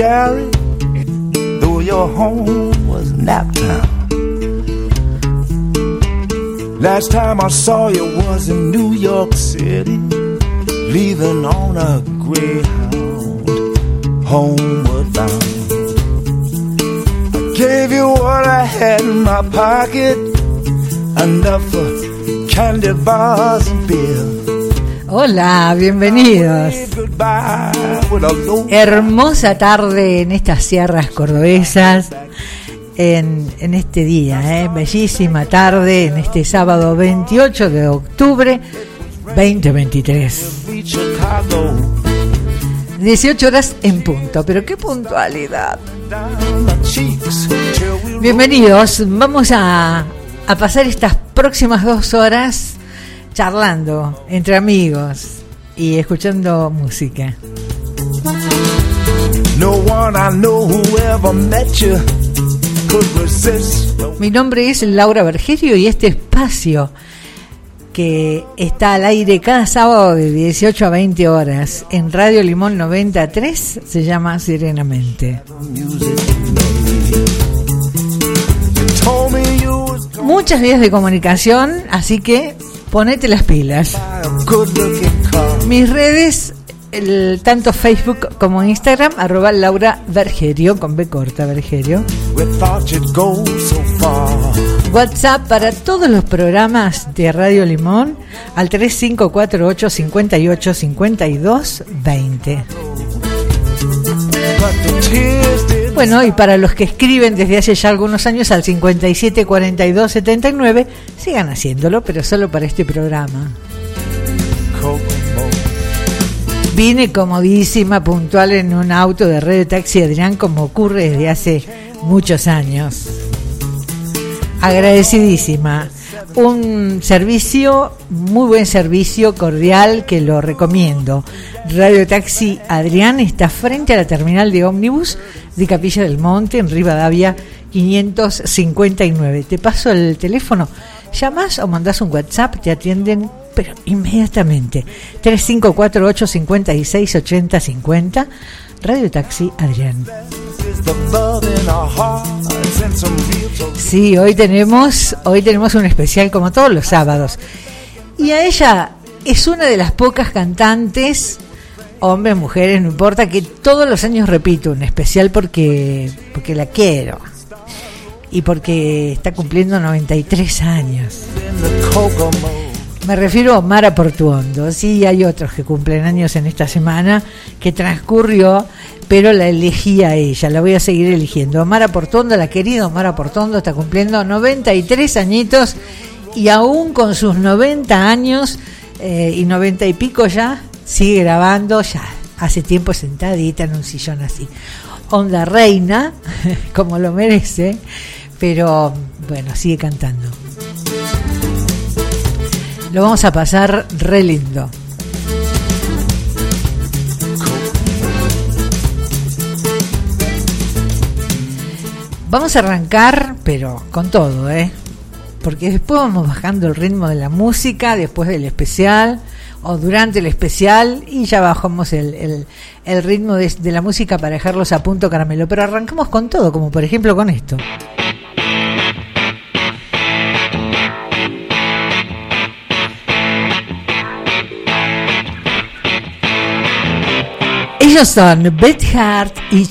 Gary, though your home was Naptown. Last time I saw you was in New York City, leaving on a Greyhound, homeward bound. I gave you what I had in my pocket, enough for candy bars and beer. Hola, bienvenidos. Hermosa tarde en estas sierras cordobesas, en, este día, ¿eh? bellísima tarde, en este sábado 28 de octubre 2023. beach Chicago. 18 horas en punto, pero qué puntualidad. Bienvenidos, vamos a, a pasar estas próximas dos horas charlando entre amigos y escuchando música. Mi nombre es Laura Bergerio y este espacio que está al aire cada sábado de 18 a 20 horas en Radio Limón 93 se llama Serenamente. Muchas vías de comunicación, así que ponete las pilas. Mis redes, el- tanto Facebook como Instagram, arroba Laura Bergerio, con B corta so far. WhatsApp para todos los programas de Radio Limón al 3548 58 52 20. But the tears did Bueno, y para los que escriben desde hace ya algunos años al 57 42 79, sigan haciéndolo, pero solo para este programa. Vine comodísima, puntual en un auto de red de taxi Adrián, como ocurre desde hace muchos años. Agradecidísima. Un servicio, muy buen servicio, cordial, que lo recomiendo. Radio Taxi Adrián está frente a la terminal de ómnibus de Capilla del Monte, en Rivadavia 559. Te paso el teléfono, llamas o mandás un WhatsApp, te atienden, pero inmediatamente. 3548 56 80 50. Radio Taxi Adrián. Sí, hoy tenemos, hoy tenemos un especial como todos los sábados. Y a ella es una de las pocas cantantes, hombres, mujeres, no importa, que todos los años repito un especial porque, porque la quiero. Y porque está cumpliendo 93 años. Me refiero a Mara Portuondo. Sí, hay otros que cumplen años en esta semana que transcurrió, pero la elegí a ella, la voy a seguir eligiendo. Mara Portuondo, la querida Mara Portuondo, está cumpliendo 93 añitos y aún con sus 90 años eh, y 90 y pico ya, sigue grabando, ya hace tiempo sentadita en un sillón así. Onda reina, como lo merece, pero bueno, sigue cantando. Lo vamos a pasar re lindo. Vamos a arrancar, pero con todo, ¿eh? Porque después vamos bajando el ritmo de la música, después del especial, o durante el especial, y ya bajamos el, el- ritmo de la música para dejarlos a punto caramelo. Pero arrancamos con todo, como por ejemplo con esto. Ellos son Beth Hart y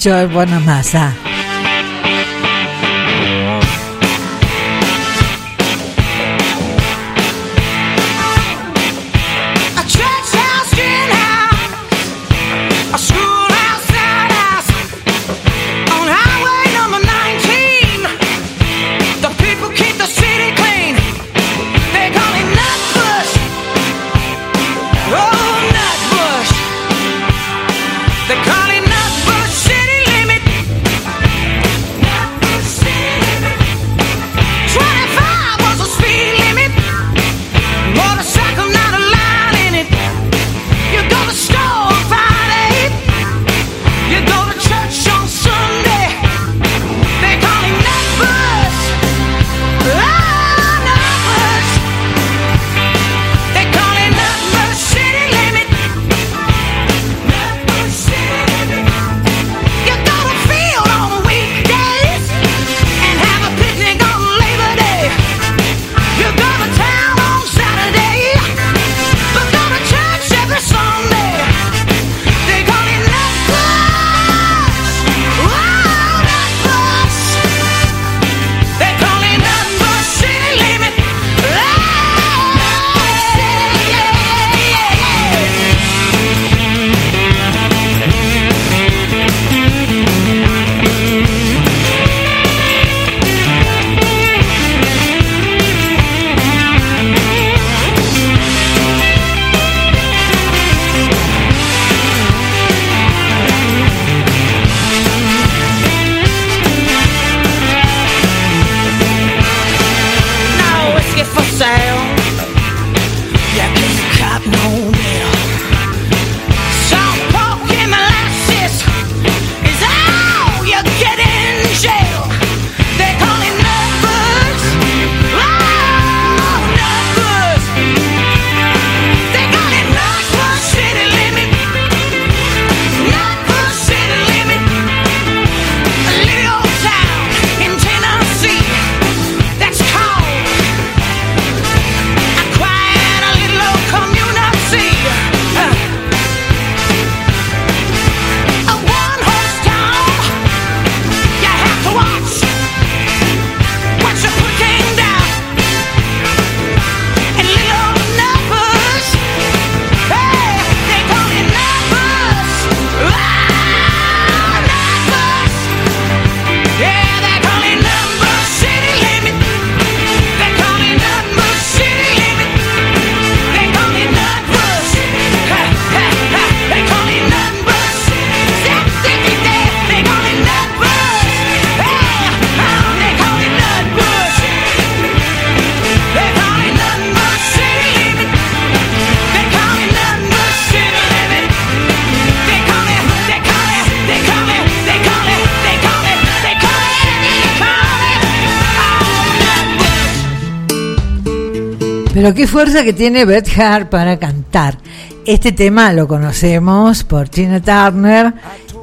Pero qué fuerza que tiene Beth Hart para cantar. Este tema lo conocemos por Tina Turner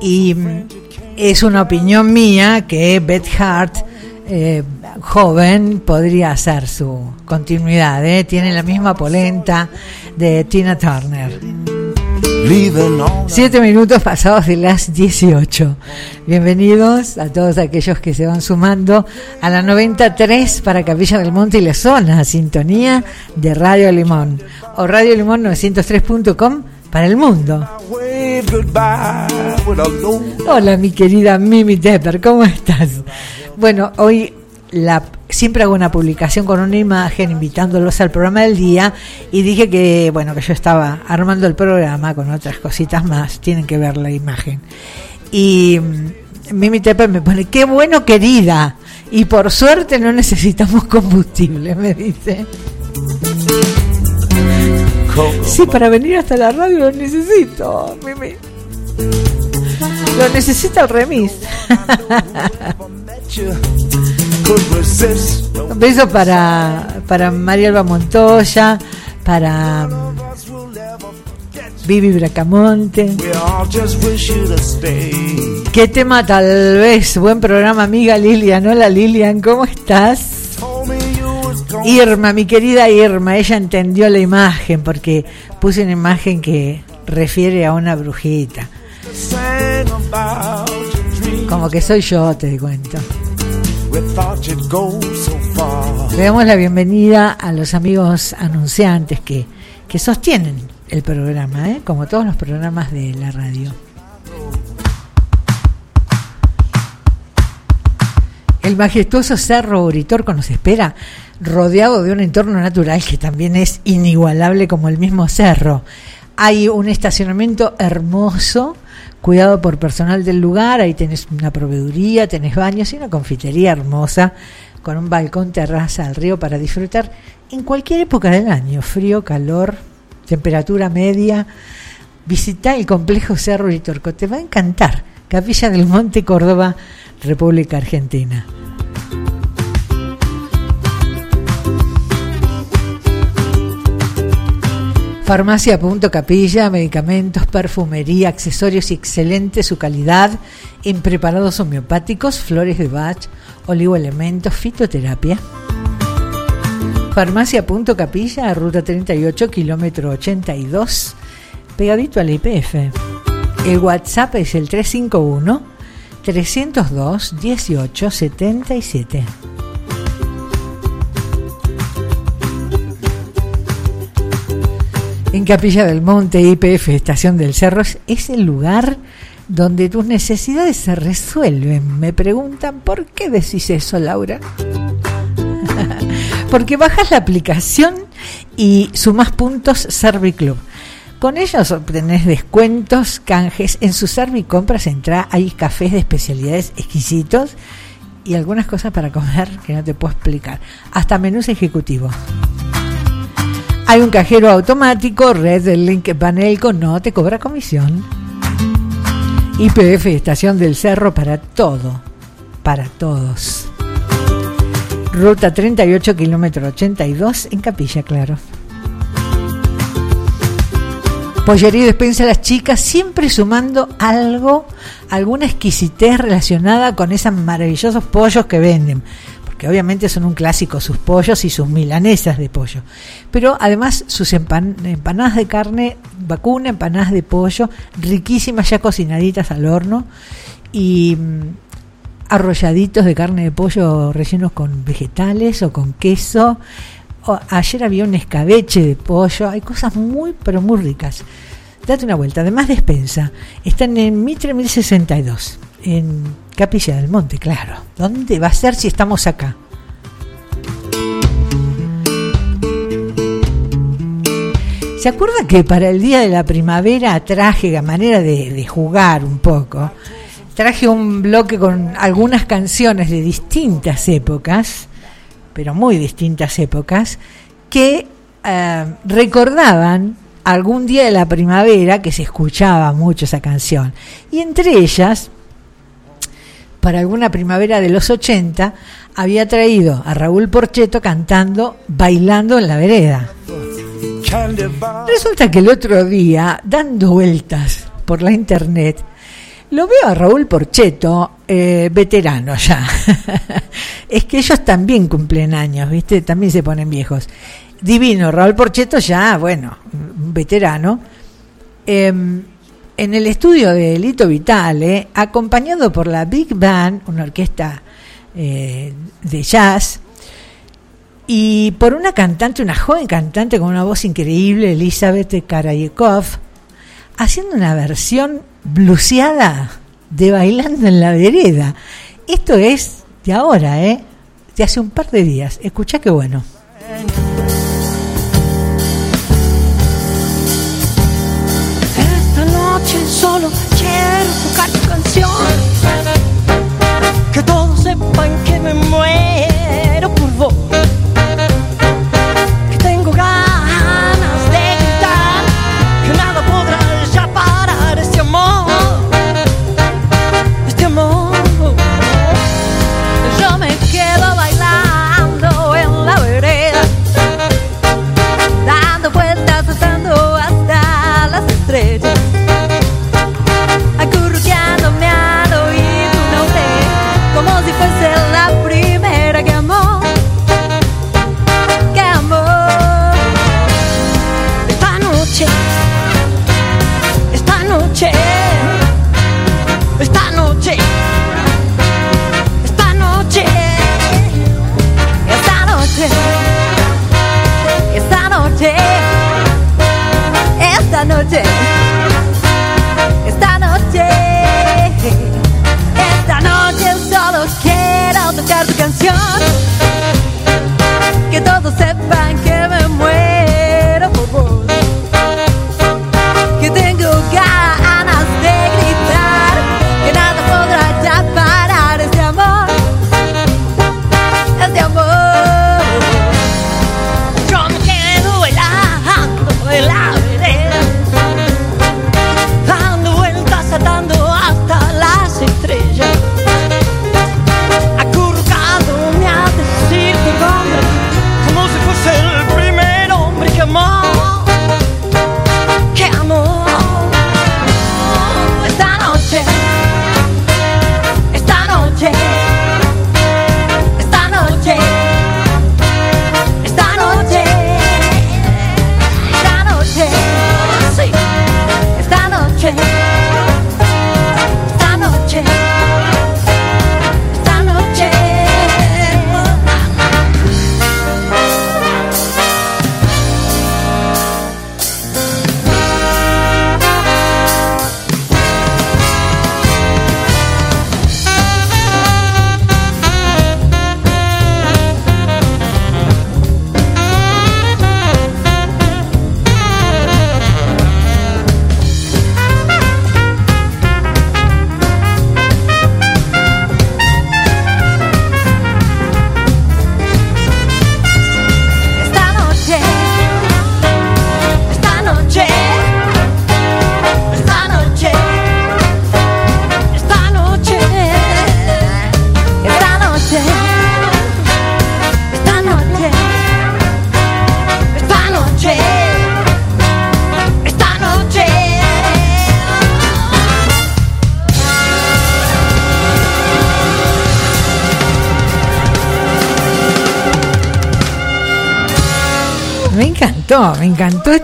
y mm, es una opinión mía que Beth Hart, eh, joven, podría hacer su continuidad. ¿eh? Tiene la misma polenta de Tina Turner. Siete minutos pasados de las 18. Bienvenidos a todos aquellos que se van sumando a la 93 para Capilla del Monte y la zona, sintonía de Radio Limón o Radio Limón 903.com para el mundo. Hola mi querida Mimi Tepper, ¿cómo estás? Bueno, hoy la, siempre hago una publicación con una imagen invitándolos al programa del día y dije que, bueno, que yo estaba armando el programa con otras cositas más, tienen que ver la imagen. Y mm, Mimi Tepper me pone, qué bueno querida, y por suerte no necesitamos combustible, me dice. Sí, para venir hasta la radio lo necesito, Mimi. Lo necesita el remis. Un beso para, para María Alba Montoya, para forget. Vivi Bracamonte. ¿Qué tema tal vez? Buen programa, amiga Lilian. Hola Lilian, ¿cómo estás? Irma, mi querida Irma, ella entendió la imagen porque puse una imagen que refiere a una brujita. Como que soy yo, te cuento. Le damos la bienvenida a los amigos anunciantes que, que sostienen el programa, ¿eh? como todos los programas de la radio. El majestuoso Cerro Uritorco nos espera, rodeado de un entorno natural que también es inigualable como el mismo cerro. Hay un estacionamiento hermoso, cuidado por personal del lugar, ahí tenés una proveeduría, tenés baños y una confitería hermosa, con un balcón terraza al río para disfrutar en cualquier época del año, frío, calor, temperatura media. Visita el complejo Cerro Uritorco, te va a encantar. Capilla del Monte, Córdoba, República Argentina. Farmacia Punto Capilla, medicamentos, perfumería, accesorios y excelente su calidad en preparados homeopáticos, flores de Bach, oligoelementos, fitoterapia. Farmacia Punto Capilla, ruta 38, kilómetro 82, pegadito al IPF. El WhatsApp es el 351 302 1877. En Capilla del Monte, IPF, Estación del Cerro, es el lugar donde tus necesidades se resuelven. Me preguntan, ¿por qué decís eso, Laura? Porque bajas la aplicación y sumas puntos Serviclub. Con ellos obtenés descuentos, canjes. En su Servicompras entra, hay cafés de especialidades exquisitos y algunas cosas para comer que no te puedo explicar. Hasta menús ejecutivos. Hay un cajero automático, red del link Banelco, no te cobra comisión. IPF, Estación del Cerro, para todo, para todos. Ruta 38, kilómetro 82, en Capilla, claro. Pollería y despensa a las chicas, siempre sumando algo, alguna exquisitez relacionada con esos maravillosos pollos que venden. Porque obviamente son un clásico sus pollos y sus milanesas de pollo. Pero además sus empan- empanadas de carne vacuna, empanadas de pollo, riquísimas ya cocinaditas al horno. Y mm, arrolladitos de carne de pollo rellenos con vegetales o con queso. O- ayer había un escabeche de pollo. Hay cosas muy, pero muy ricas. Date una vuelta. Además, despensa. Están en Mitre 1062. En Capilla del Monte, claro. ¿Dónde va a ser si estamos acá? ¿Se acuerda que para el día de la primavera traje, a manera de, jugar un poco, traje un bloque con algunas canciones de distintas épocas, pero muy distintas épocas, que eh, recordaban algún día de la primavera que se escuchaba mucho esa canción. Y entre ellas para alguna primavera de los 80, había traído a Raúl Porcheto cantando Bailando en la vereda. Resulta que el otro día, dando vueltas por la internet, lo veo a Raúl Porcheto, eh, veterano ya. es que ellos también cumplen años, ¿viste? También se ponen viejos. Divino, Raúl Porcheto ya, bueno, veterano. Em, en el estudio de Lito Vitale, acompañado por la Big Band, una orquesta eh, de jazz, y por una cantante, una joven cantante con una voz increíble, Elizabeth Karayekov, haciendo una versión bluseada de Bailando en la Vereda. Esto es de ahora, ¿eh? De hace un par de días. Escucha qué bueno. Solo quiero tocar tu canción. Que todos sepan que me muero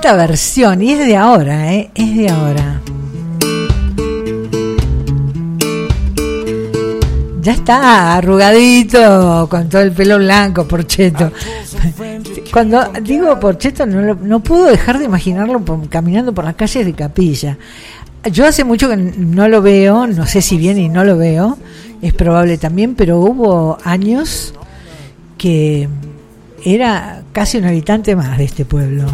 esta versión. Y es de ahora, ¿eh? Es de ahora. Ya está arrugadito, con todo el pelo blanco, Porcheto. Cuando digo Porcheto, no, lo- no puedo dejar de imaginarlo caminando por las calles de Capilla. Yo hace mucho que no lo veo, no sé si bien y no lo veo, es probable también, pero hubo años que era casi un habitante más de este pueblo.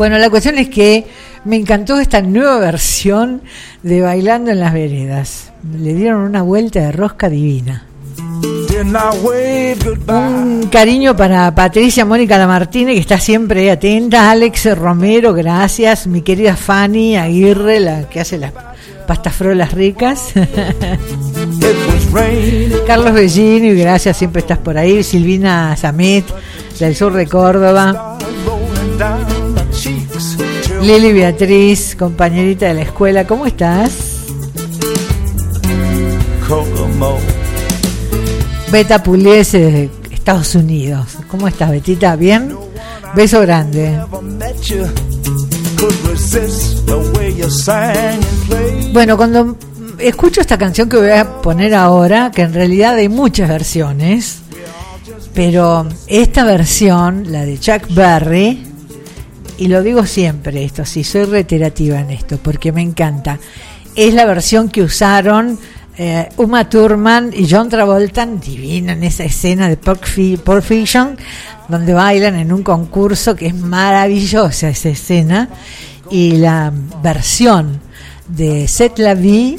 Bueno, la cuestión es que me encantó esta nueva versión de Bailando en las Veredas. Le dieron una vuelta de rosca divina. Un cariño para Patricia Mónica Lamartine, que está siempre atenta. Alex Romero, gracias. Mi querida Fanny Aguirre, la que hace las pastas frolas ricas. Carlos Bellini, gracias, siempre estás por ahí. Silvina Samet, del sur de Córdoba. Lili Beatriz, compañerita de la escuela, ¿cómo estás? Kokomo. Beta Puliese desde Estados Unidos. ¿Cómo estás, Betita? ¿Bien? Beso grande. Bueno, cuando escucho esta canción que voy a poner ahora, que en realidad hay muchas versiones, pero esta versión, la de Chuck Berry, y lo digo siempre esto, si soy reiterativa en esto, porque me encanta, es la versión que usaron eh, Uma Thurman y John Travolta, divina en esa escena de Pulp Fi- Pulp Fiction, donde bailan en un concurso que es maravillosa esa escena, y la versión de Set La Vie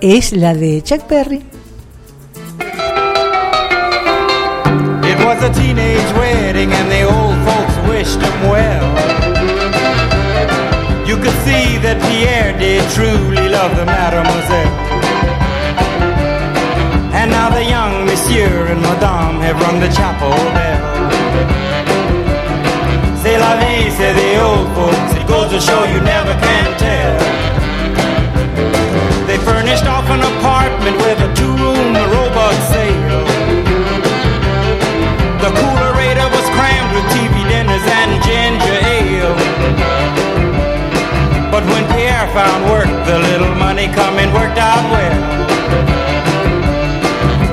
es la de Chuck folks wished him well. You could see that Pierre did truly love the mademoiselle. And now the young monsieur and madame have rung the chapel bell. C'est la vie, say the old folks. It goes to show you never can tell. They furnished off an apartment with a two-room robot sale. The coolerator was crammed with TV dinners and ginger ale. But when Pierre found work, the little money coming worked out well.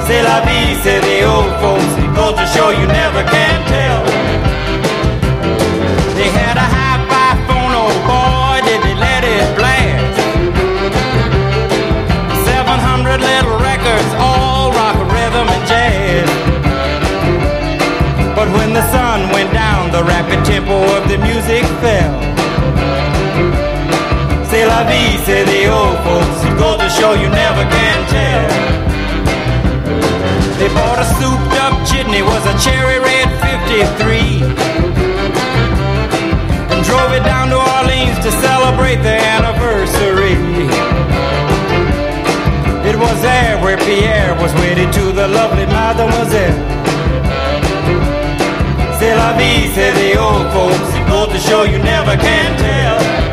C'est la vie, say the old folks. It to show you never can tell. The rapid tempo of the music fell. C'est la vie, say the old folks. It goes to show you never can tell. They bought a souped up jitney, was a cherry red 53. And drove it down to Orleans to celebrate their anniversary. It was there where Pierre was wedded to the lovely mademoiselle. Vie, say the old folks. It goes to show you never can tell.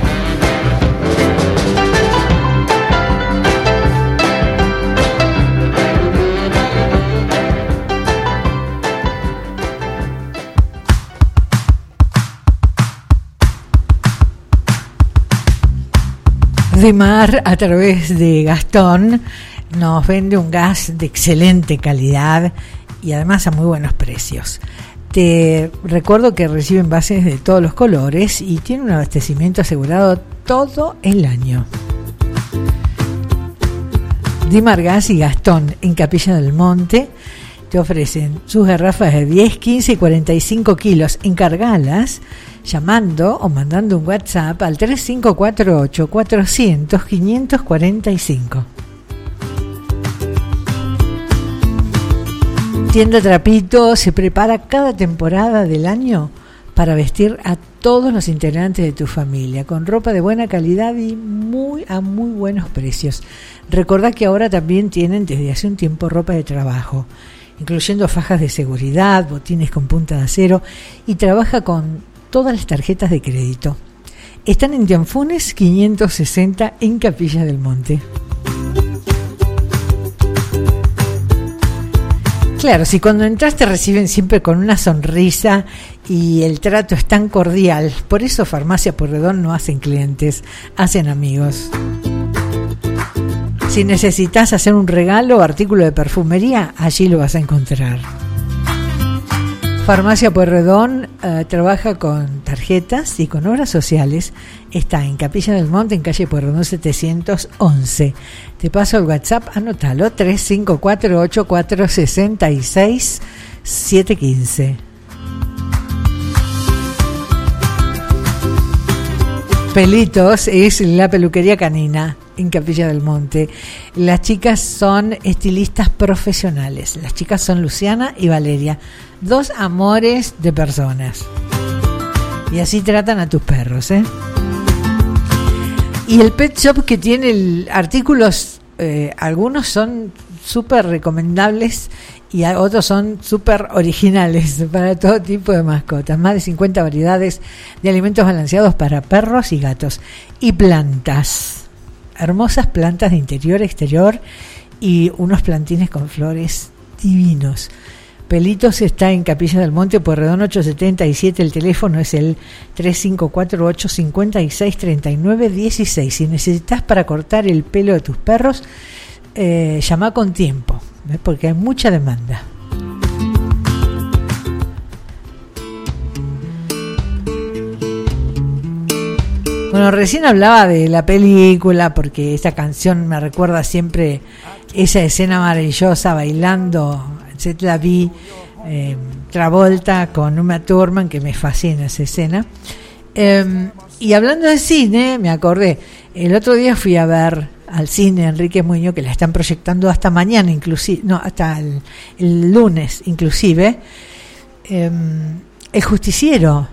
Demar, a través de Gastón, nos vende un gas de excelente calidad y además a muy buenos precios. Te recuerdo que recibe envases de todos los colores y tiene un abastecimiento asegurado todo el año. Dimar Gas y Gastón en Capilla del Monte te ofrecen sus garrafas de 10, 15 y 45 kilos. Encargalas llamando o mandando un WhatsApp al 3548 400 545. Tienda Trapito se prepara cada temporada del año para vestir a todos los integrantes de tu familia con ropa de buena calidad y muy a muy buenos precios. Recordá que ahora también tienen desde hace un tiempo ropa de trabajo, incluyendo fajas de seguridad, botines con punta de acero y trabaja con todas las tarjetas de crédito. Están en Tianfunes 560 en Capilla del Monte. Claro, si cuando entras te reciben siempre con una sonrisa y el trato es tan cordial, por eso Farmacia Porredón no hacen clientes, hacen amigos. Si necesitas hacer un regalo o artículo de perfumería, allí lo vas a encontrar. Farmacia Pueyrredón eh, trabaja con tarjetas y con obras sociales. Está en Capilla del Monte, en calle Pueyrredón 711. Te paso el WhatsApp, anótalo, 354-8466-715. Pelitos es la peluquería canina en Capilla del Monte. Las chicas son estilistas profesionales. Las chicas son Luciana y Valeria, dos amores de personas. Y así tratan a tus perros, ¿eh? Y el pet shop que tiene el- artículos, eh, algunos son súper recomendables y otros son súper originales para todo tipo de mascotas. Más de 50 variedades de alimentos balanceados para perros y gatos. Y plantas. Hermosas plantas de interior, exterior y unos plantines con flores divinos. Pelitos está en Capilla del Monte, Pueyrredón 877. El teléfono es el 3548-563916. Si necesitas para cortar el pelo de tus perros, eh, llama con tiempo, ¿ves? porque hay mucha demanda. Bueno, recién hablaba de la película porque esta canción me recuerda siempre esa escena maravillosa bailando, La vi, eh, Travolta con Uma Thurman, que me fascina esa escena. Eh, y hablando de cine, me acordé, el otro día fui a ver al cine Enrique Muñoz, que la están proyectando hasta mañana, inclusive, no, hasta el, lunes inclusive, eh, El Justiciero,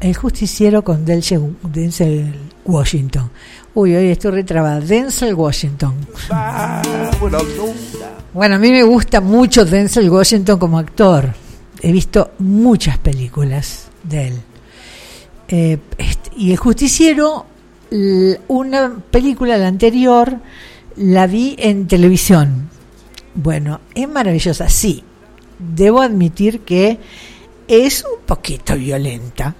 El Justiciero con Denzel, Denzel Washington. Uy, hoy estoy retrabada. Denzel Washington. Bueno, a mí me gusta mucho Denzel Washington como actor. He visto muchas películas de él. Eh, este, y El Justiciero, una película, la anterior, la vi en televisión. Bueno, es maravillosa, sí. Debo admitir que es un poquito violenta.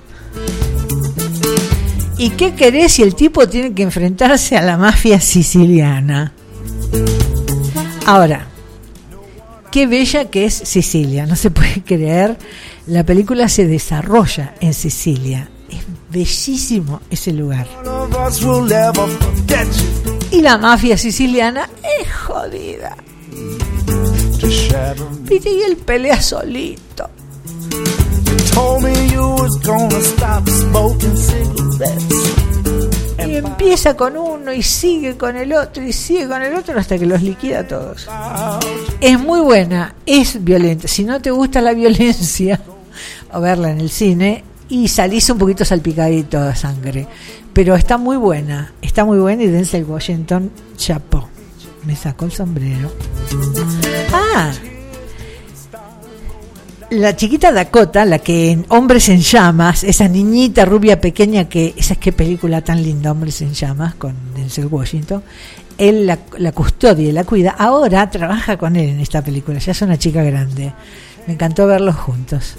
¿Y qué querés si el tipo tiene que enfrentarse a la mafia siciliana? Ahora, qué bella que es Sicilia, no se puede creer. La película se desarrolla en Sicilia. Es bellísimo ese lugar. Y la mafia siciliana es jodida. Y él pelea solito. Told me. Y empieza con uno y sigue con el otro y sigue con el otro hasta que los liquida a todos. Es muy buena, es violenta. Si no te gusta la violencia, o verla en el cine, y salís un poquito salpicadito de sangre. Pero está muy buena, está muy buena y Denzel Washington chapó. Me sacó el sombrero. Ah, la chiquita Dakota, la que en Hombres en Llamas, esa niñita rubia pequeña que, esa es qué película tan linda, Hombres en Llamas, con Denzel Washington, él la, la custodia y la cuida, ahora trabaja con él en esta película, ya es una chica grande. Me encantó verlos juntos.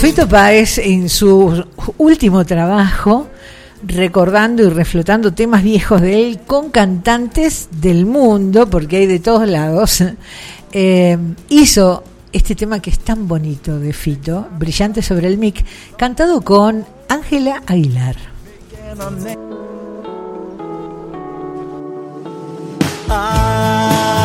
Fito Páez en su último trabajo, recordando y reflotando temas viejos de él con cantantes del mundo, porque hay de todos lados, eh, hizo este tema que es tan bonito de Fito, Brillante sobre el mic, cantado con Ángela Aguilar. Ay,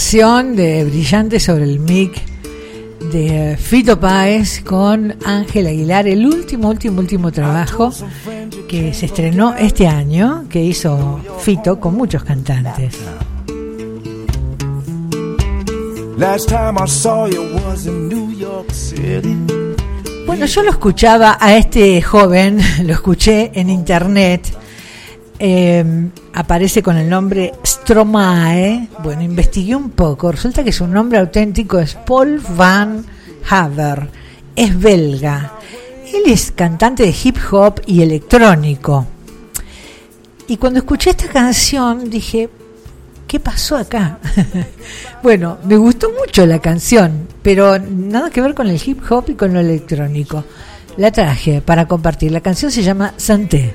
versión de Brillante sobre el mic de Fito Páez con Ángel Aguilar, el último, último, último trabajo que se estrenó este año, que hizo Fito con muchos cantantes. Bueno, yo lo escuchaba a este joven, lo escuché en internet. eh, aparece con el nombre Stromae. Bueno, investigué un poco. Resulta que su nombre auténtico es Paul Van Haver. Es belga. Él es cantante de hip hop y electrónico. Y cuando escuché esta canción dije, ¿qué pasó acá? bueno, me gustó mucho la canción, pero nada que ver con el hip hop y con lo electrónico. La traje para compartir. La canción se llama Santé.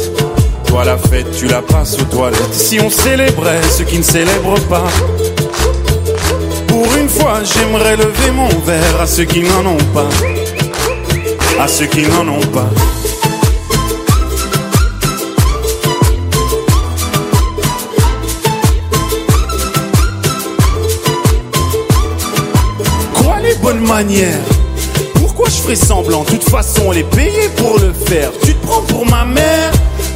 Toi la fête, tu la passes aux toilettes. Si on célébrait ceux qui ne célèbrent pas. Pour une fois, j'aimerais lever mon verre à ceux qui n'en ont pas. À ceux qui n'en ont pas. Quoi les bonnes manières Pourquoi je ferais semblant? De toute façon, elle est payée pour le faire. Tu te prends pour ma mère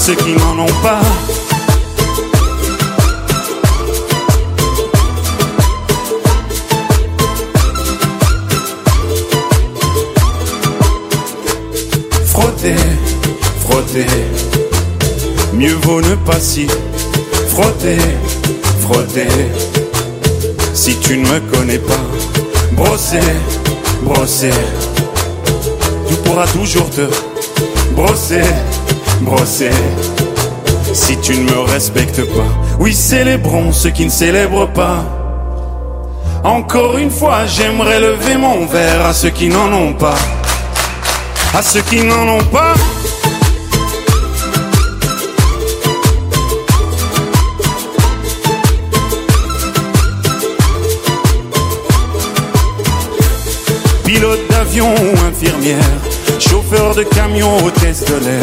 Ceux qui n'en ont pas. Frotter, frotter. Mieux vaut ne pas si frotter, frotter. Si tu ne me connais pas, brosser, brosser. Tu pourras toujours te brosser, brosser. Si tu ne me respectes pas, oui, célébrons ceux qui ne célèbrent pas. Encore une fois, j'aimerais lever mon verre à ceux qui n'en ont pas. À ceux qui n'en ont pas. Pilote d'avion ou infirmière, chauffeur de camion, hôtesse de l'air,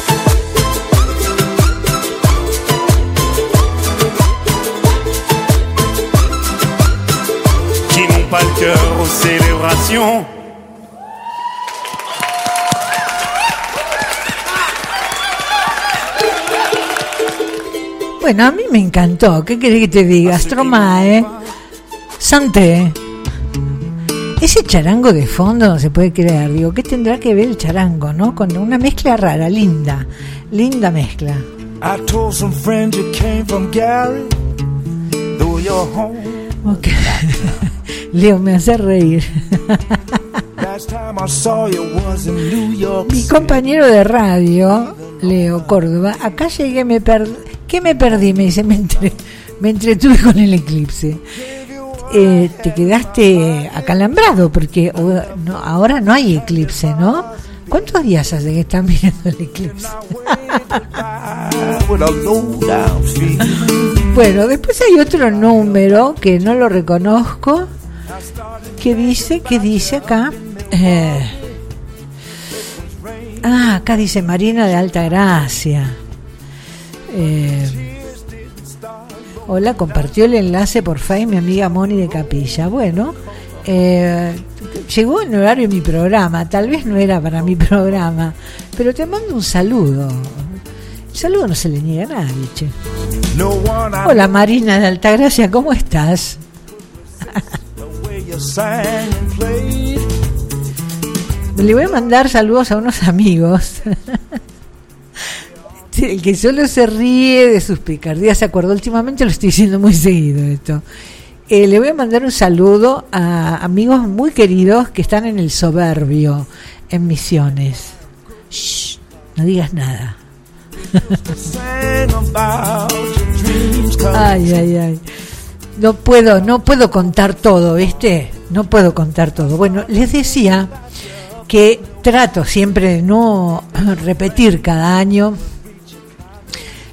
Cœur aux célébrations. Bueno, a mí me encantó. ¿Qué querés que te diga? Stromae, Santé. Ese charango de fondo no se puede creer. Digo, ¿qué tendrá que ver el charango, no? Con una mezcla rara, linda. Linda mezcla. I Leo, me hace reír. Mi compañero de radio, Leo Córdoba, acá llegué, me perdí. ¿Qué me perdí? Me dice, me, entre- me entretuve con el eclipse. Eh, te quedaste acalambrado porque no, ahora no hay eclipse, ¿no? ¿Cuántos días hace que están viendo el eclipse? Bueno, después hay otro número que no lo reconozco. Que dice? ¿Qué dice acá? Eh, ah, acá dice Marina de Alta Gracia. Eh, hola, compartió el enlace por Facebook mi amiga Moni de Capilla. Bueno, eh, llegó en horario mi programa, tal vez no era para mi programa, pero te mando un saludo. El saludo no se le niega a nadie, che. Hola Marina de Altagracia, ¿cómo estás? Le voy a mandar saludos a unos amigos. El que solo se ríe de sus picardías, se acordó últimamente, lo estoy diciendo muy seguido esto. Eh, le voy a mandar un saludo a amigos muy queridos que están en el soberbio, en Misiones. Shh, no digas nada. Ay, ay, ay. No puedo, no puedo contar todo, ¿viste? No puedo contar todo. Bueno, les decía que trato siempre de no repetir cada año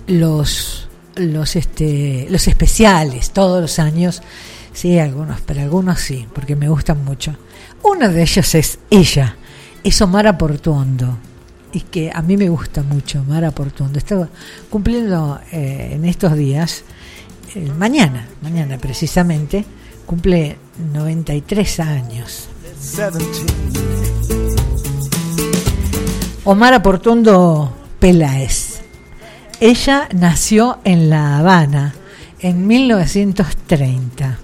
los los este los especiales todos los años. Sí, algunos, pero algunos sí, porque me gustan mucho. Uno de ellos es ella, es Omara Portuondo y que a mí me gusta mucho Mara Portuondo. Estaba cumpliendo eh, en estos días, eh, mañana, mañana precisamente, cumple 93 años. 17. Omara Portuondo Peláez. Ella nació en La Habana en 1930.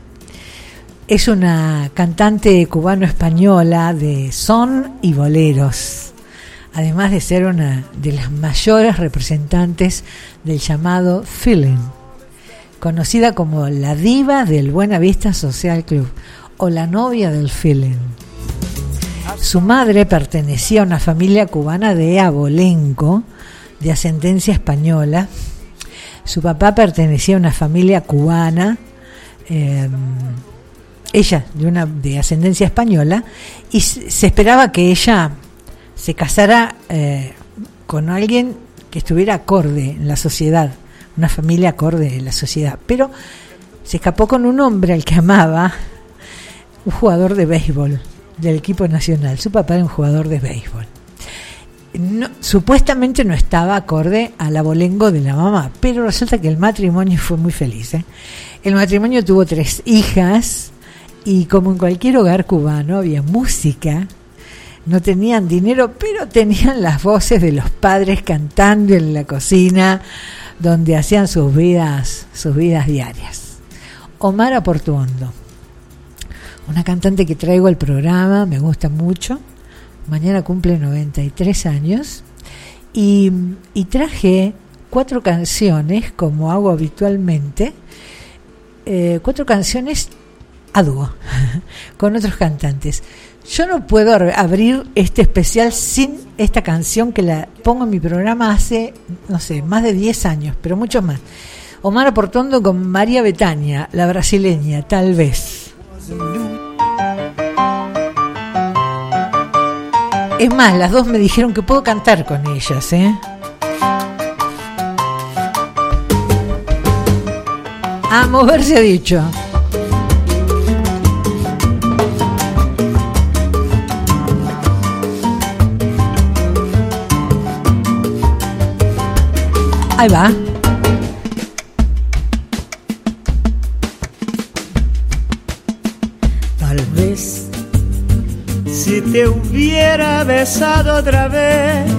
Es una cantante cubano-española de son y boleros, además de ser una de las mayores representantes del llamado feeling, conocida como la diva del Buena Vista Social Club o la novia del feeling. Su madre pertenecía a una familia cubana de abolenco, de ascendencia española. Su papá pertenecía a una familia cubana, eh, ella de una de ascendencia española, y se se esperaba que ella se casara eh, con alguien que estuviera acorde en la sociedad, una familia acorde en la sociedad. Pero se escapó con un hombre al que amaba, un jugador de béisbol del equipo nacional. Su papá era un jugador de béisbol. Supuestamente no estaba acorde al abolengo de la mamá, pero resulta que el matrimonio fue muy feliz. ¿eh? El matrimonio tuvo tres hijas y como en cualquier hogar cubano había música, no tenían dinero, pero tenían las voces de los padres cantando en la cocina, donde hacían sus vidas, sus vidas diarias. Omar Portuondo, una cantante que traigo al programa, me gusta mucho. Mañana cumple 93 años. Y, y traje cuatro canciones, como hago habitualmente, eh, cuatro canciones a dúo, con otros cantantes. Yo no puedo abrir este especial sin esta canción que la pongo en mi programa hace, no sé, más de 10 años, pero muchos más. Omar Portondo con María Betania, la brasileña, tal vez. Es más, las dos me dijeron que puedo cantar con ellas, ¿eh? A moverse ha dicho. Ahí va. Tal vez si te hubiera besado otra vez,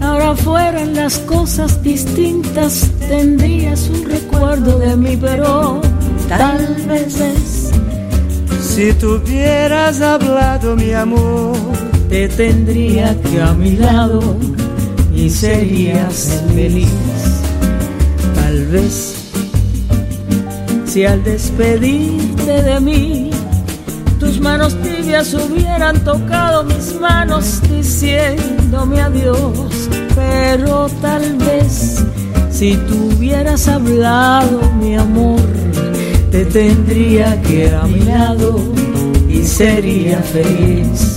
Ahora fueran las cosas distintas, tendrías un recuerdo de mí, pero tal vez si tuvieras hablado mi amor, te tendría que a mi lado y serías feliz. Tal vez Si al despedirte de mí, tus manos tibias hubieran tocado mis manos diciéndome adiós, pero tal vez si tú hubieras hablado, mi amor, te tendría que a mi lado y sería feliz.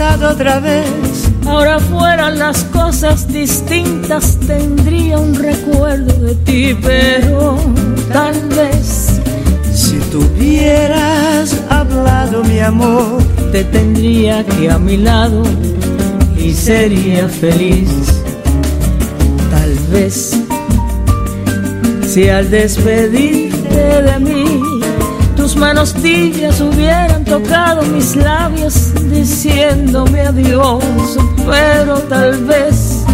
Otra vez. Ahora fueran las cosas distintas, tendría un recuerdo de ti, pero tal vez Si tuvieras hablado, mi amor, te tendría aquí a mi lado y sería feliz. Tal vez si al despedirte de mí manos tibias hubieran tocado mis labios diciéndome adiós, pero tal vez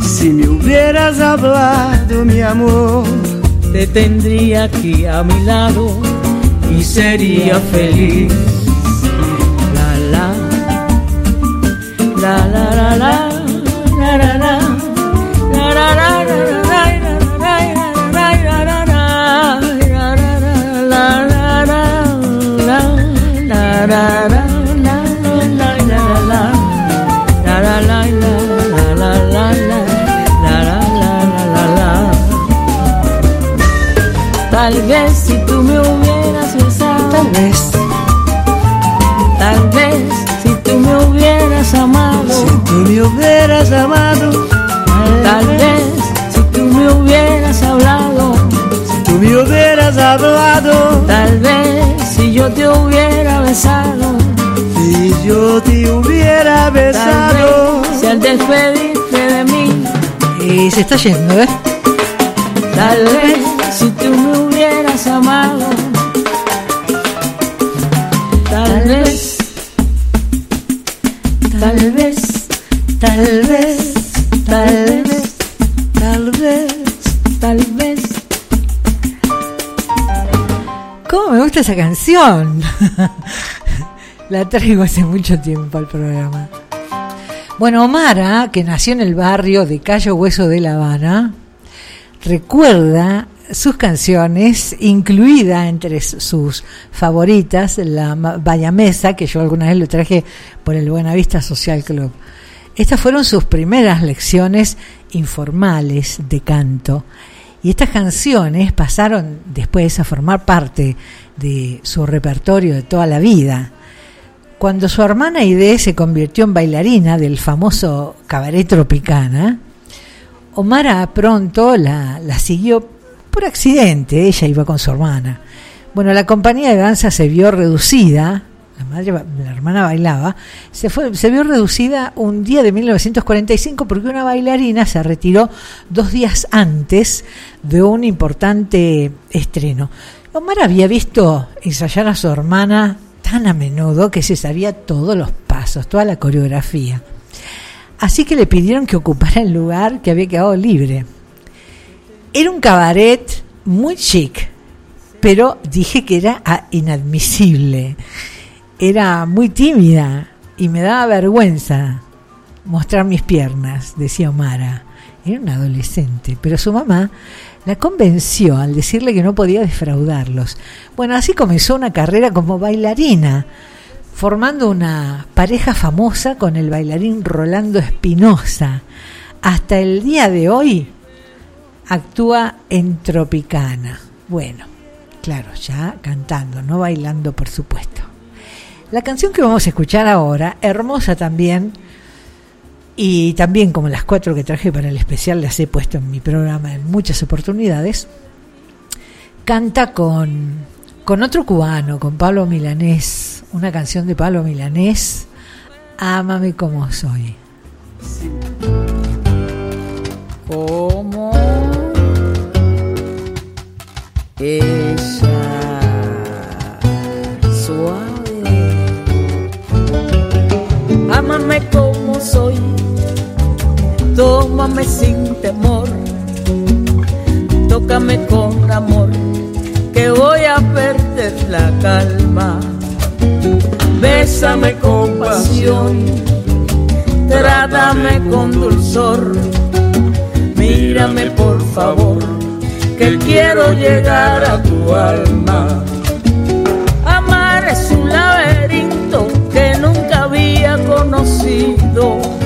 si me hubieras hablado, mi amor, te tendría aquí a mi lado y sería feliz. La la la la la la me hubieras amado, tal vez si tú me hubieras hablado, si tú me hubieras hablado, tal vez si yo te hubiera besado, si yo te hubiera tal besado, vez si al despedirte de mí, Y se está yendo, ¿eh? tal vez si tú me hubieras amado, La traigo hace mucho tiempo al programa. Bueno, Omara, que nació en el barrio de Cayo Hueso de La Habana, recuerda sus canciones, incluida entre sus favoritas, la Bayamesa, que yo alguna vez lo traje por el Buenavista Social Club. Estas fueron sus primeras lecciones informales de canto. Y estas canciones pasaron después a formar parte de su repertorio de toda la vida. Cuando su hermana Aide se convirtió en bailarina del famoso cabaret Tropicana, Omara pronto la, la siguió por accidente, ella iba con su hermana. Bueno, la compañía de danza se vio reducida, la, madre, la hermana bailaba, se, fue, se vio reducida un día de 1945 porque una bailarina se retiró dos días antes de un importante estreno. Omar había visto ensayar a su hermana tan a menudo que se sabía todos los pasos, toda la coreografía. Así que le pidieron que ocupara el lugar que había quedado libre. Era un cabaret muy chic, pero dije que era inadmisible. Era muy tímida y me daba vergüenza mostrar mis piernas, decía Omara. Era una adolescente, pero su mamá la convenció al decirle que no podía defraudarlos. Bueno, así comenzó una carrera como bailarina, formando una pareja famosa con el bailarín Rolando Espinosa. Hasta el día de hoy actúa en Tropicana. Bueno, claro, ya cantando, no bailando, por supuesto. La canción que vamos a escuchar ahora, hermosa también, y también como las cuatro que traje para el especial, las he puesto en mi programa en muchas oportunidades, canta con, con otro cubano, con Pablo Milanés, una canción de Pablo Milanés, Ámame como soy. como ella suave. Ámame como soy, tómame sin temor, tócame con amor, que voy a perder la calma. Bésame con pasión, trátame con dulzor. Mírame por favor, que quiero llegar a tu alma. Amar es un laberinto que nunca había conocido.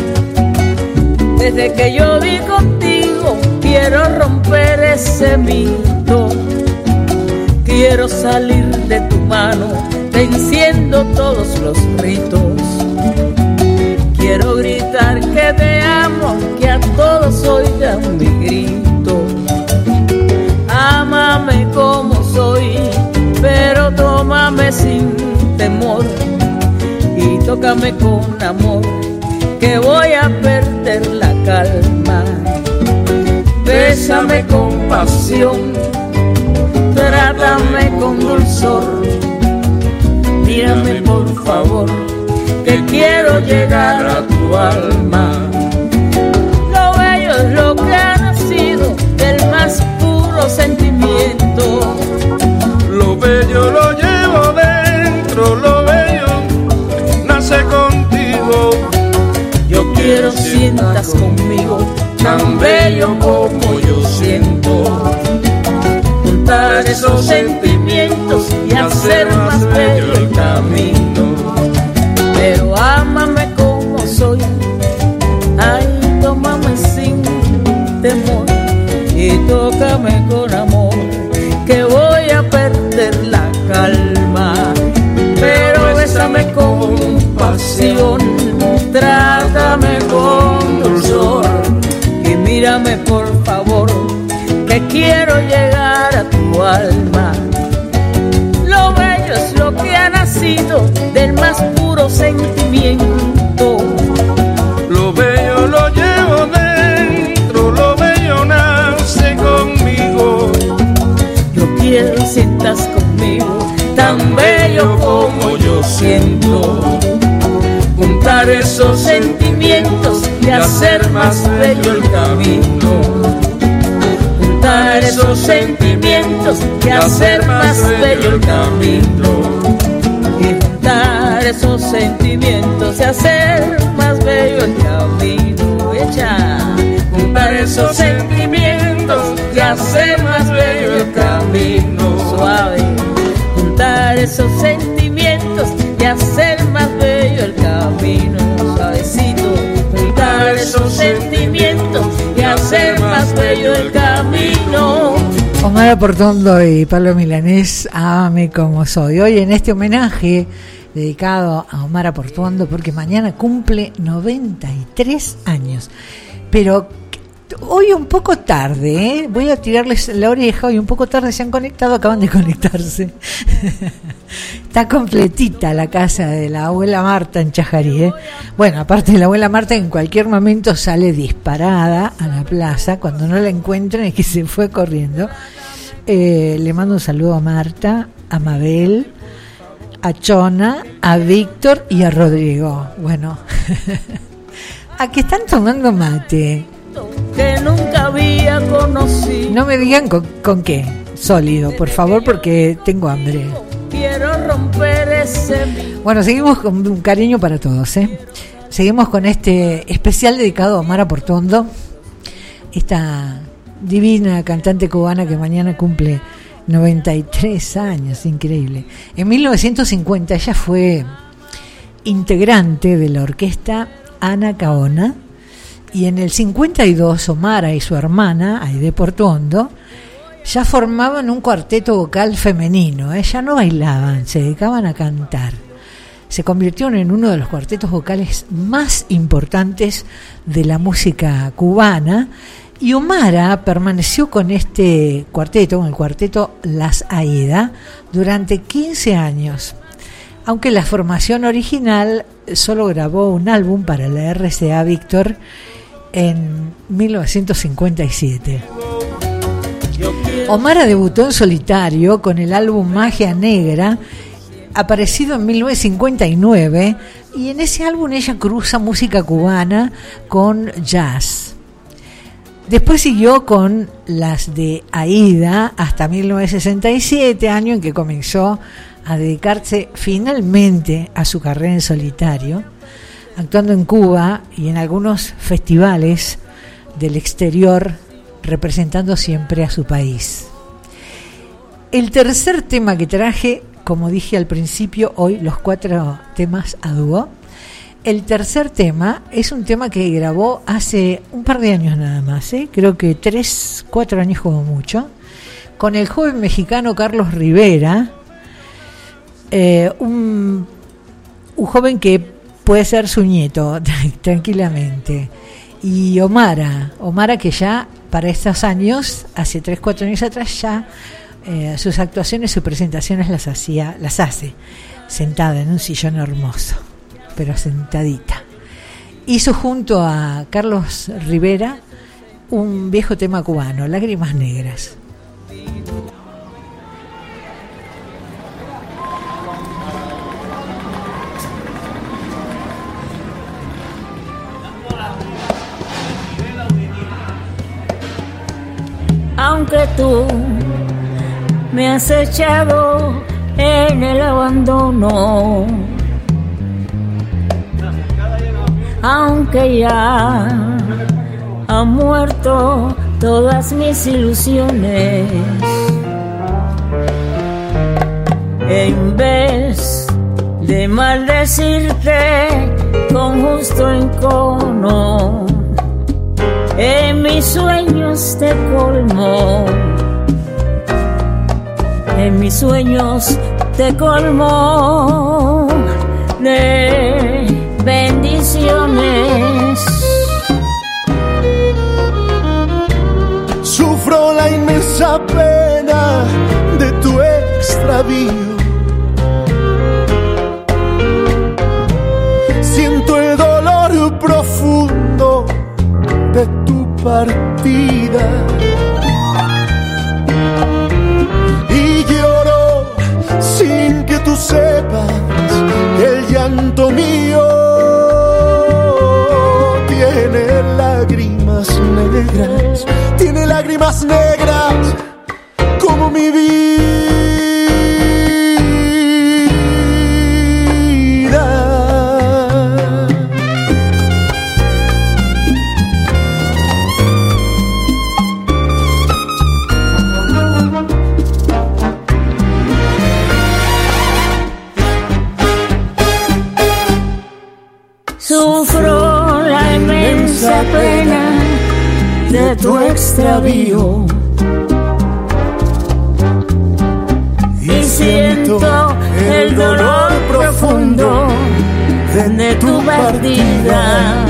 Desde que yo vi contigo, quiero romper ese mito. Quiero salir de tu mano, venciendo todos los ritos. que te amo, que a todos oigan mi grito. Ámame como soy, pero tómame sin temor y tócame con amor, que voy a perder la calma. Bésame con pasión, trátame con dulzor, mírame por favor, que quiero llegar a tu alma. Quiero sientas conmigo, tan bello como yo siento. Juntar esos sentimientos y hacer más bello el camino. Pero ámame sentimiento. Lo bello lo llevo dentro, lo bello nace conmigo. Yo quiero sientas conmigo, tan bello como yo siento. Juntar esos sentimientos y hacer más bello el camino. Juntar esos sentimientos y hacer más bello el camino. Y juntar esos sentimientos y hacer más bello el camino. Echa. Juntar esos sentimientos y hacer más bello el camino. Suave. Juntar esos sentimientos y hacer más bello el camino. Suavecito. Juntar esos sentimientos y hacer más bello el camino. Omar Portondo y Pablo Milanés, Ame como soy. Hoy en este homenaje dedicado a Omar Portuondo porque mañana cumple 93 años. Pero hoy un poco tarde, ¿eh? voy a tirarles la oreja, hoy un poco tarde se han conectado, acaban de conectarse. Está completita la casa de la abuela Marta en Chajarí. ¿eh? Bueno, aparte la abuela Marta, en cualquier momento sale disparada a la plaza. Cuando no la encuentren es que se fue corriendo. Eh, le mando un saludo a Marta, a Mabel, a Chona, a Víctor y a Rodrigo. Bueno, a que están tomando mate. que nunca había conocido. No me digan con, con qué. Sólido, por favor, porque tengo hambre. Quiero romper ese Bueno, seguimos con un cariño para todos. ¿eh? Seguimos con este especial dedicado a Mara Portondo, esta divina cantante cubana que mañana cumple 93 años, increíble. En 1950 ella fue integrante de la orquesta Ana Caona y en el 52 Omara y su hermana, Aide Portondo, ya formaban un cuarteto vocal femenino, ¿eh? ya no bailaban, se dedicaban a cantar. Se convirtieron en uno de los cuartetos vocales más importantes de la música cubana y Omara permaneció con este cuarteto, con el cuarteto Las Aida, durante 15 años. Aunque la formación original solo grabó un álbum para la RCA Víctor en 1957. Omara debutó en solitario con el álbum Magia Negra, aparecido en 1959, y en ese álbum ella cruza música cubana con jazz. Después siguió con las de Aida hasta 1967, año en que comenzó a dedicarse finalmente a su carrera en solitario, actuando en Cuba y en algunos festivales del exterior, representando siempre a su país. El tercer tema que traje, como dije al principio, hoy los cuatro temas a dúo. El tercer tema es un tema que grabó hace un par de años nada más, ¿eh? creo que tres, cuatro años como mucho, con el joven mexicano Carlos Rivera, eh, un, un joven que puede ser su nieto, tranquilamente. Y Omara, Omara que ya para estos años, hace 3, 4 años atrás, ya eh, sus actuaciones, sus presentaciones las hacía, las hace, sentada en un sillón hermoso, pero sentadita. Hizo junto a Carlos Rivera un viejo tema cubano, Lágrimas Negras. aunque tú me has echado en el abandono. Aunque ya han muerto todas mis ilusiones. En vez de maldecirte con justo encono en mis sueños te colmo, en mis sueños te colmo de bendiciones. Sufro la inmensa pena de tu extravío. Siento el dolor profundo de tu partida. Y lloro sin que tú sepas el llanto mío tiene lágrimas negras como mi vida. Y siento el dolor profundo de tu partida.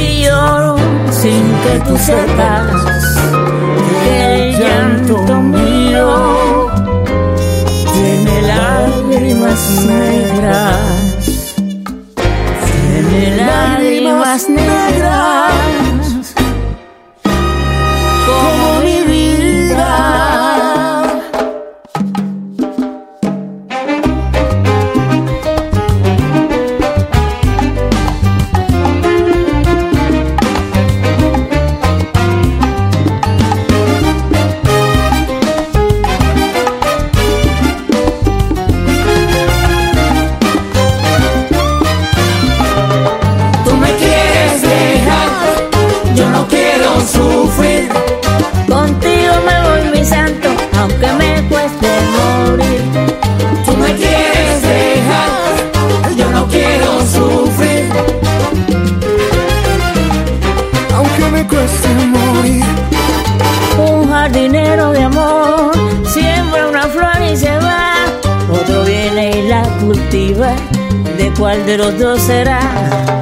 Y lloro sin que tú sepas que el llanto mío tiene lágrimas negras, ¿De cuál de los dos será?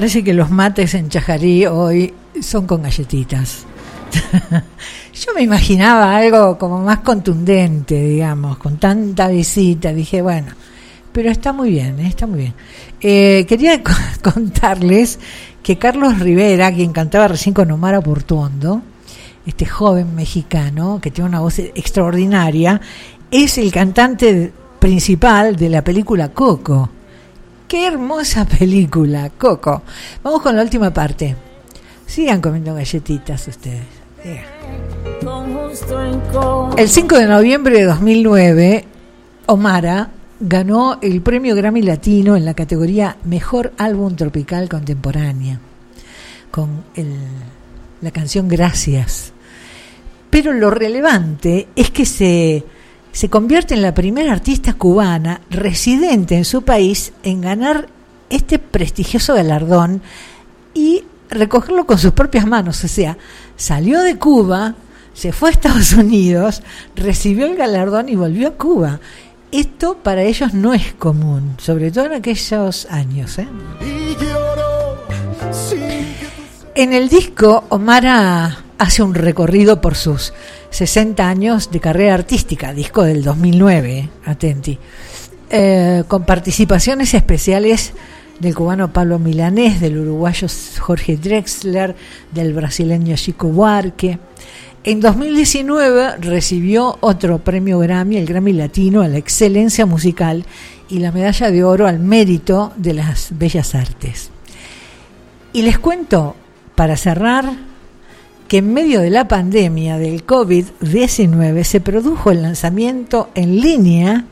Parece que los mates en Chajarí hoy son con galletitas. Yo me imaginaba algo como más contundente, digamos, con tanta visita. Dije, bueno, pero está muy bien, ¿eh? está muy bien. Eh, quería co- contarles que Carlos Rivera, quien cantaba recién con Omar Portuondo, este joven mexicano que tiene una voz extraordinaria, es el cantante principal de la película Coco. Qué hermosa película, Coco. Vamos con la última parte. Sigan comiendo galletitas ustedes. Encor- El 5 de noviembre de 2009, Omara ganó el premio Grammy Latino en la categoría Mejor Álbum Tropical Contemporánea con el- la canción Gracias. Pero lo relevante es que se, se convierte en la primera artista cubana residente en su país en ganar este prestigioso galardón y recogerlo con sus propias manos. O sea, salió de Cuba, se fue a Estados Unidos, recibió el galardón y volvió a Cuba. Esto para ellos no es común, sobre todo en aquellos años. ¿eh? En el disco, Omara hace un recorrido por sus 60 años de carrera artística, disco del 2009, ¿eh? atenti, Eh, con participaciones especiales del cubano Pablo Milanés, del uruguayo Jorge Drexler, del brasileño Chico Buarque. En 2019 recibió otro premio Grammy, el Grammy Latino a la excelencia musical y la medalla de oro al mérito de las bellas artes. Y les cuento, para cerrar, que en medio de la pandemia del COVID-19 se produjo el lanzamiento en línea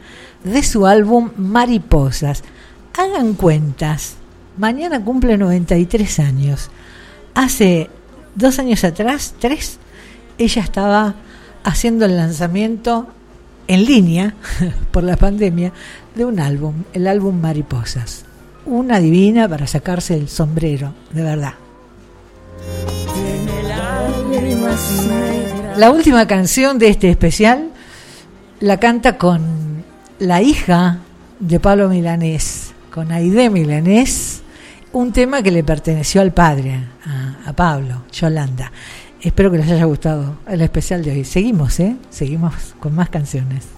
de su álbum Mariposas. Hagan cuentas, mañana cumple 93 años. Hace dos años atrás, tres, ella estaba haciendo el lanzamiento en línea por la pandemia de un álbum, el álbum Mariposas. Una divina para sacarse el sombrero, de verdad. La última canción de este especial la canta con la hija de Pablo Milanés, con Aide Milanés, un tema que le perteneció al padre, a, Pablo, Yolanda. Espero que les haya gustado el especial de hoy. Seguimos, ¿eh? Seguimos con más canciones.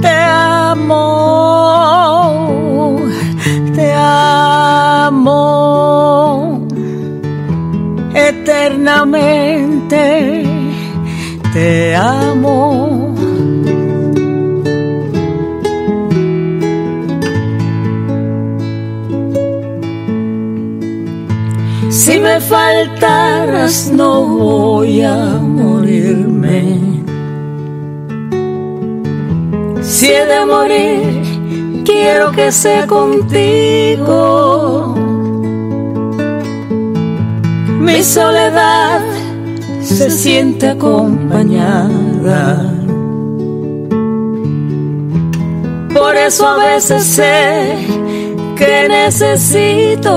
Te amo, te amo eternamente. Te amo. Si me faltaras no voy a morirme. Si he de morir, quiero que sea contigo. Mi soledad se siente acompañada. Por eso a veces sé que necesito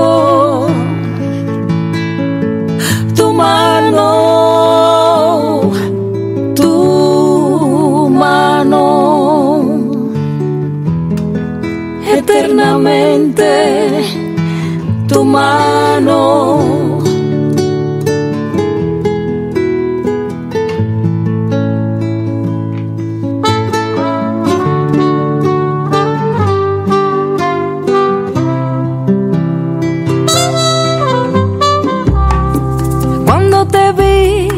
Cuando te vi,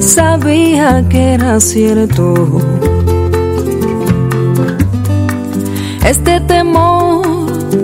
sabía que era cierto. Este temor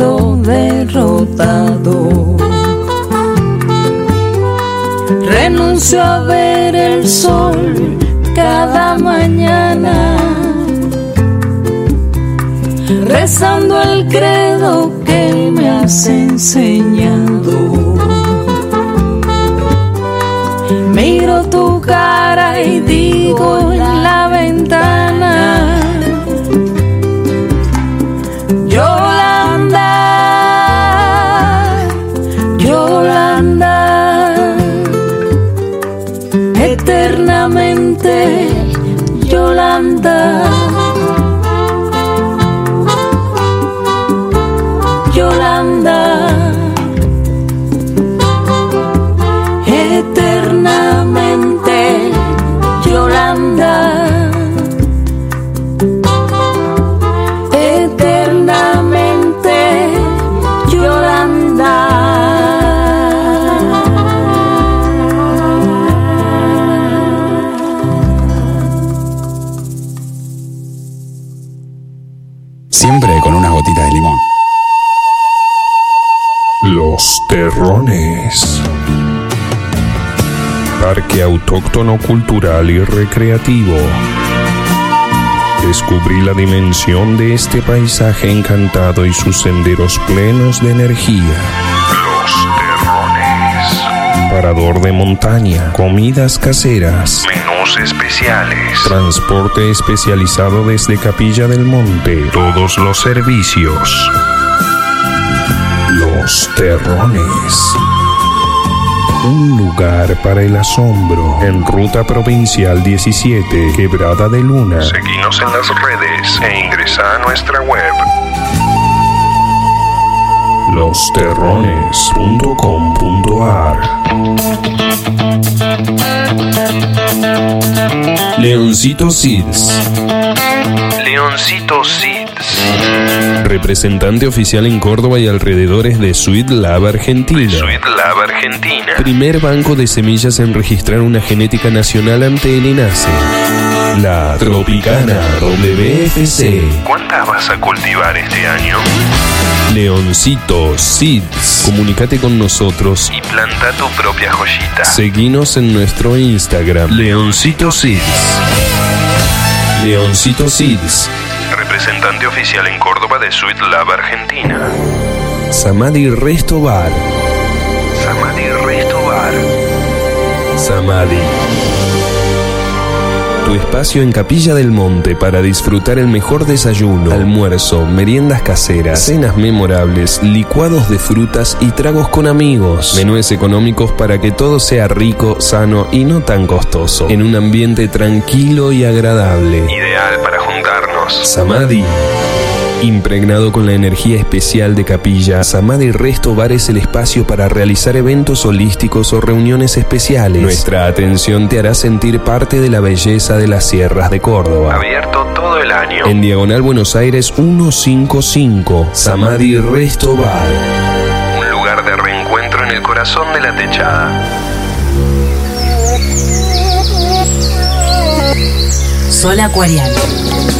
derrotado, renuncio a ver el sol cada mañana, rezando el credo que me has enseñado. Autóctono Cultural y Recreativo. Descubrí la dimensión de este paisaje encantado y sus senderos plenos de energía. Los Terrones. Parador de montaña, comidas caseras, menús especiales, transporte especializado desde Capilla del Monte, todos los servicios. Los Terrones. Un lugar para el asombro. En Ruta Provincial 17, Quebrada de Luna. Seguinos en las redes e ingresa a nuestra web. losterrones.com.ar Leoncito Seeds. Leoncito Seeds. Representante oficial en Córdoba y alrededores de Sweet Lab Argentina. Sweet Lab Argentina. Primer banco de semillas en registrar una genética nacional ante el INASE. La Tropicana WFC. ¿Cuántas vas a cultivar este año? Leoncito Seeds. Comunícate con nosotros y planta tu propia joyita. Seguinos en nuestro Instagram. Leoncito Seeds. Leoncito Seeds. Representante oficial en Córdoba de Sweet Lab Argentina. Samadhi Resto Bar. Samadhi Resto Bar. Samadhi. Tu espacio en Capilla del Monte para disfrutar el mejor desayuno, almuerzo, meriendas caseras, cenas memorables, licuados de frutas y tragos con amigos. Menúes económicos para que todo sea rico, sano y no tan costoso. En un ambiente tranquilo y agradable. Ideal para juntarnos. Samadhi. Impregnado con la energía especial de Capilla, Samadhi Resto Bar es el espacio para realizar eventos holísticos o reuniones especiales. Nuestra atención te hará sentir parte de la belleza de las sierras de Córdoba. Abierto todo el año. En Diagonal Buenos Aires 155. Samadhi Resto Bar. Un lugar de reencuentro en el corazón de la techada. Sol Acuariano.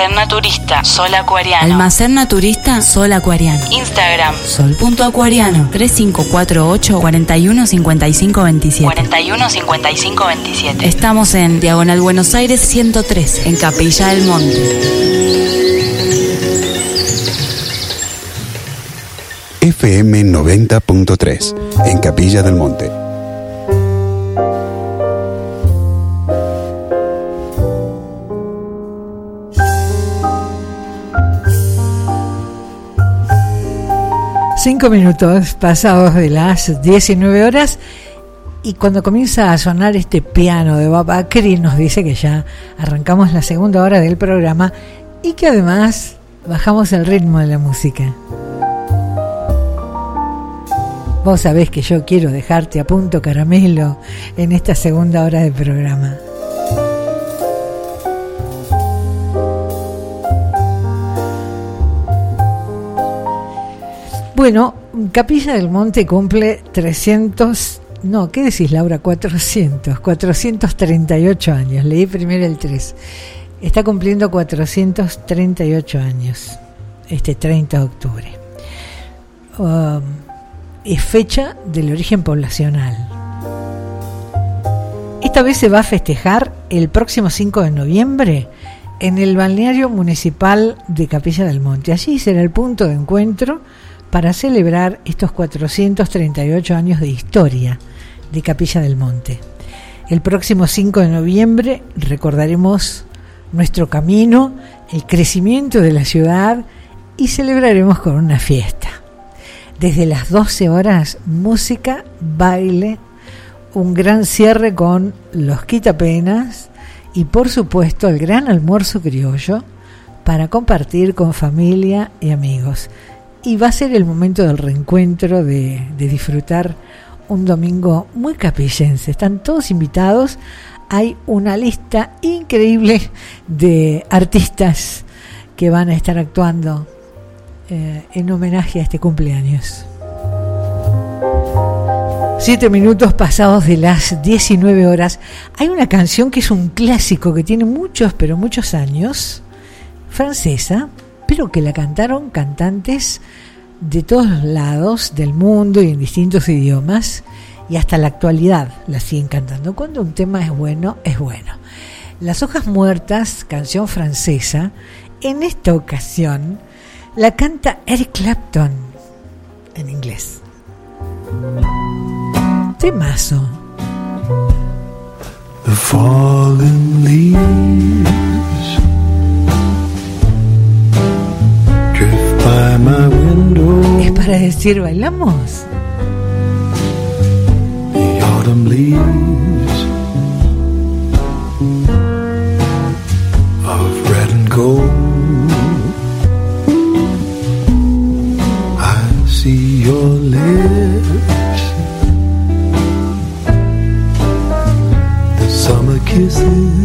Almacén Naturista, Sol Acuariano. Almacén Naturista, Sol Acuariano. Instagram, sol.acuariano. 3548 415527 415527 Estamos en Diagonal Buenos Aires 103, en Capilla del Monte. FM 90.3 en Capilla del Monte. Cinco minutos pasados de las 19 horas y cuando comienza a sonar este piano de Babacri nos dice que ya arrancamos la segunda hora del programa y que además bajamos el ritmo de la música. Vos sabés que yo quiero dejarte a punto caramelo en esta segunda hora del programa. Bueno, Capilla del Monte cumple 300, no, ¿qué decís Laura? 400, 438 años. Leí primero el 3. Está cumpliendo 438 años, este 30 de octubre. Um, es fecha del origen poblacional. Esta vez se va a festejar el próximo 5 de noviembre en el balneario municipal de Capilla del Monte. Allí será el punto de encuentro para celebrar estos 438 años de historia de Capilla del Monte. El próximo 5 de noviembre recordaremos nuestro camino, el crecimiento de la ciudad y celebraremos con una fiesta. Desde las 12 horas, música, baile, un gran cierre con los quitapenas y por supuesto el gran almuerzo criollo para compartir con familia y amigos y va a ser el momento del reencuentro, de, de, disfrutar un domingo muy capillense. Están todos invitados. Hay una lista increíble de artistas que van a estar actuando eh, en homenaje a este cumpleaños. Siete minutos pasados de las 19 horas. Hay una canción que es un clásico que tiene muchos, pero muchos años, francesa, pero que la cantaron cantantes de todos lados del mundo y en distintos idiomas y hasta la actualidad la siguen cantando. Cuando un tema es bueno, es bueno. Las hojas muertas, canción francesa, en esta ocasión la canta Eric Clapton en inglés. Temazo. The Es para decir, bailamos. The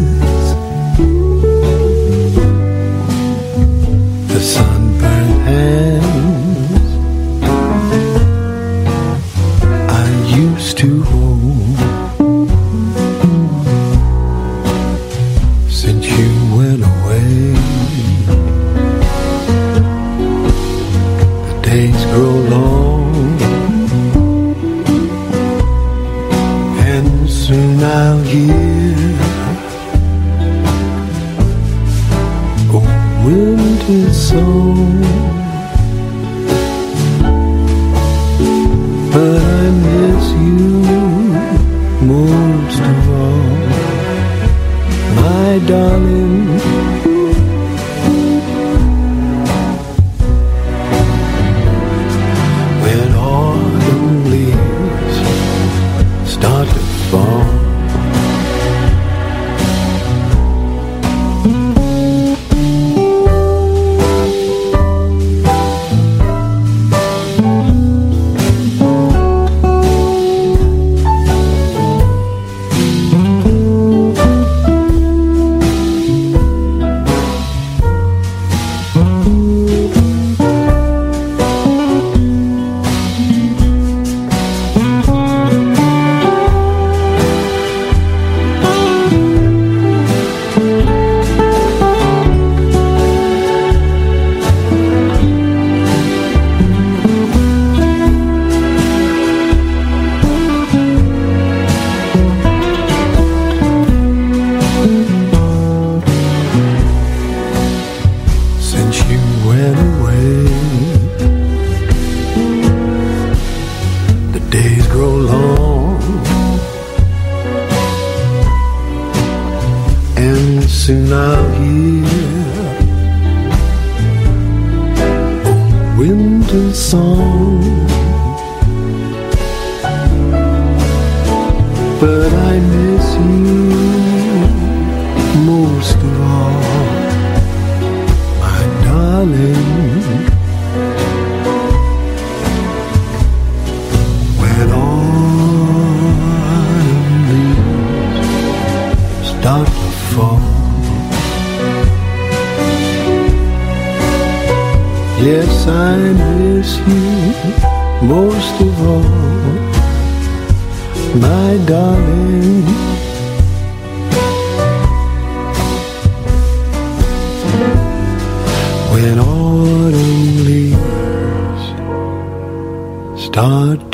miss you most of all, my darling. When autumn leaves start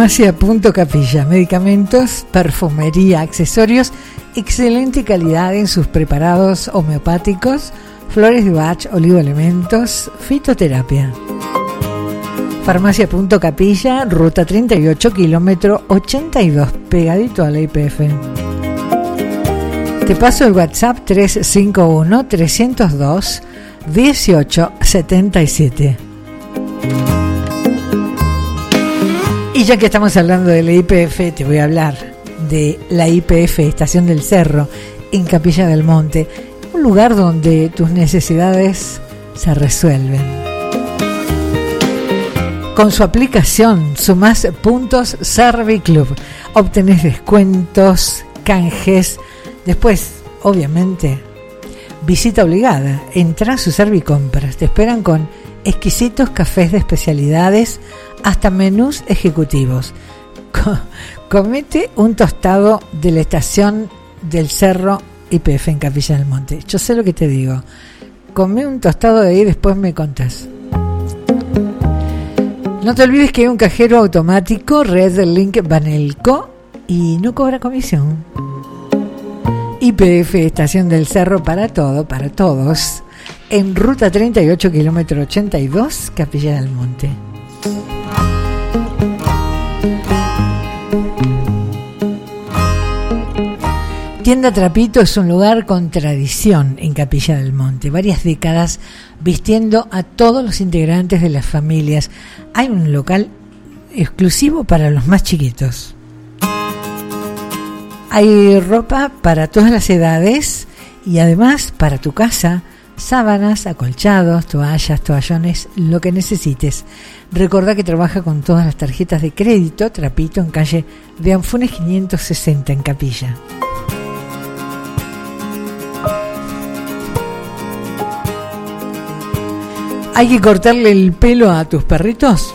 Farmacia Punto Capilla, medicamentos, perfumería, accesorios, excelente calidad en sus preparados homeopáticos, flores de bach, oligoelementos, fitoterapia. Farmacia Punto Capilla, ruta 38, kilómetro 82, pegadito a la IPF. Te paso el WhatsApp 351 302 1877. Y ya que estamos hablando de la IPF, te voy a hablar de la IPF, Estación del Cerro, en Capilla del Monte, un lugar donde tus necesidades se resuelven. Con su aplicación sumás puntos Serviclub, obtenés descuentos, canjes, después, obviamente, visita obligada, entra a su Servicompras, te esperan con exquisitos cafés de especialidades hasta menús ejecutivos. Co- comete un tostado de la estación del Cerro IPF en Capilla del Monte. Yo sé lo que te digo. Come un tostado de ahí y después me contás. No te olvides que hay un cajero automático, Red Link Banelco, y no cobra comisión. IPF Estación del Cerro para todo, para todos. En ruta 38, kilómetro 82, Capilla del Monte. Tienda Trapito es un lugar con tradición en Capilla del Monte, varias décadas vistiendo a todos los integrantes de las familias. Hay un local exclusivo para los más chiquitos. Hay ropa para todas las edades y además para tu casa, sábanas, acolchados, toallas, toallones, lo que necesites. Recordá que trabaja con todas las tarjetas de crédito, Trapito, en calle de Anfunes 560 en Capilla. ¿Hay que cortarle el pelo a tus perritos?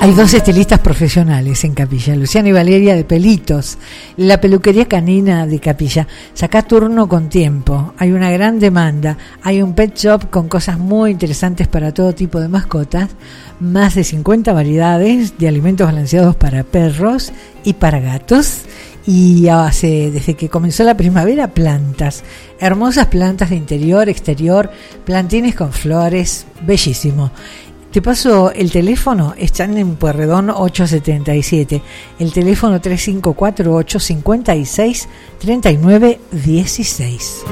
Hay dos estilistas profesionales en Capilla, Luciana y Valeria de Pelitos, la peluquería canina de Capilla. Saca turno con tiempo, hay una gran demanda, hay un pet shop con cosas muy interesantes para todo tipo de mascotas, más de 50 variedades de alimentos balanceados para perros y para gatos. Y hace, desde que comenzó la primavera, plantas, hermosas plantas de interior, exterior, plantines con flores, bellísimo. Te paso el teléfono, están en Puerredón 877, el teléfono 354 856 3916.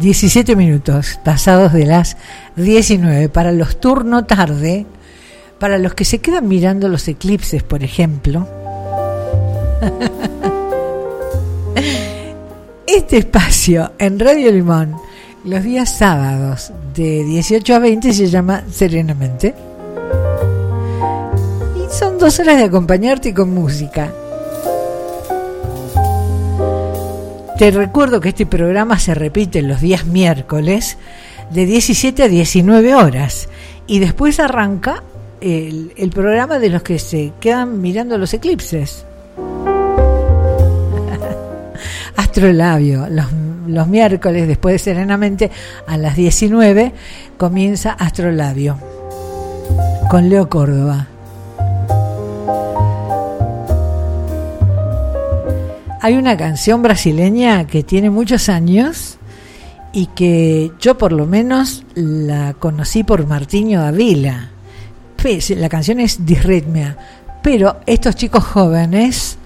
Diecisiete minutos pasados de las 19 para los turno tarde para los que se quedan mirando los eclipses, por ejemplo, este espacio en Radio Limón, los días sábados de 18 a 20, se llama Serenamente. Y son dos horas de acompañarte con música. Te recuerdo que este programa se repite los días miércoles de 17 a 19 horas y después arranca el, programa de los que se quedan mirando los eclipses. Astrolabio, los, los miércoles después de Serenamente a las 19 comienza Astrolabio con Leo Córdoba. Hay una canción brasileña que tiene muchos años y que yo por lo menos la conocí por Martiño Avila la canción es Disritmia, pero estos chicos jóvenes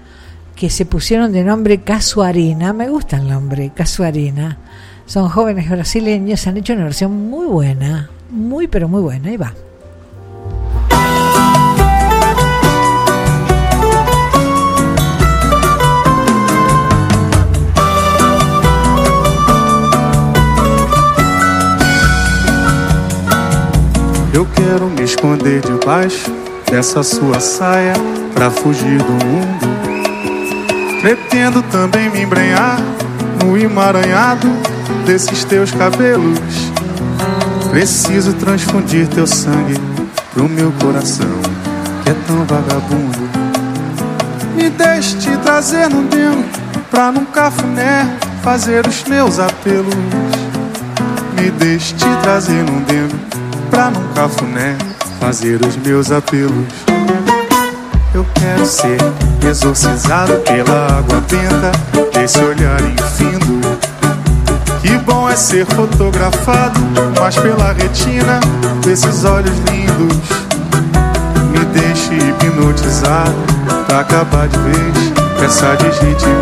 que se pusieron de nombre Casuarina, me gusta el nombre, Casuarina, son jóvenes brasileños, han hecho una versión muy buena, muy pero muy buena, ahí va. Eu quero me esconder debaixo dessa sua saia pra fugir do mundo. Pretendo também me embrenhar no emaranhado desses teus cabelos. Preciso transfundir teu sangue pro meu coração, que é tão vagabundo. Me deixe te trazer no demo pra num cafuné fazer os meus apelos. Me deixe te trazer num demo pra num cafuné fazer os meus apelos. Eu quero ser exorcizado pela água benta desse olhar infindo. Que bom é ser fotografado, mas pela retina desses olhos lindos. Me deixe hipnotizado pra acabar de vez essa desritmia.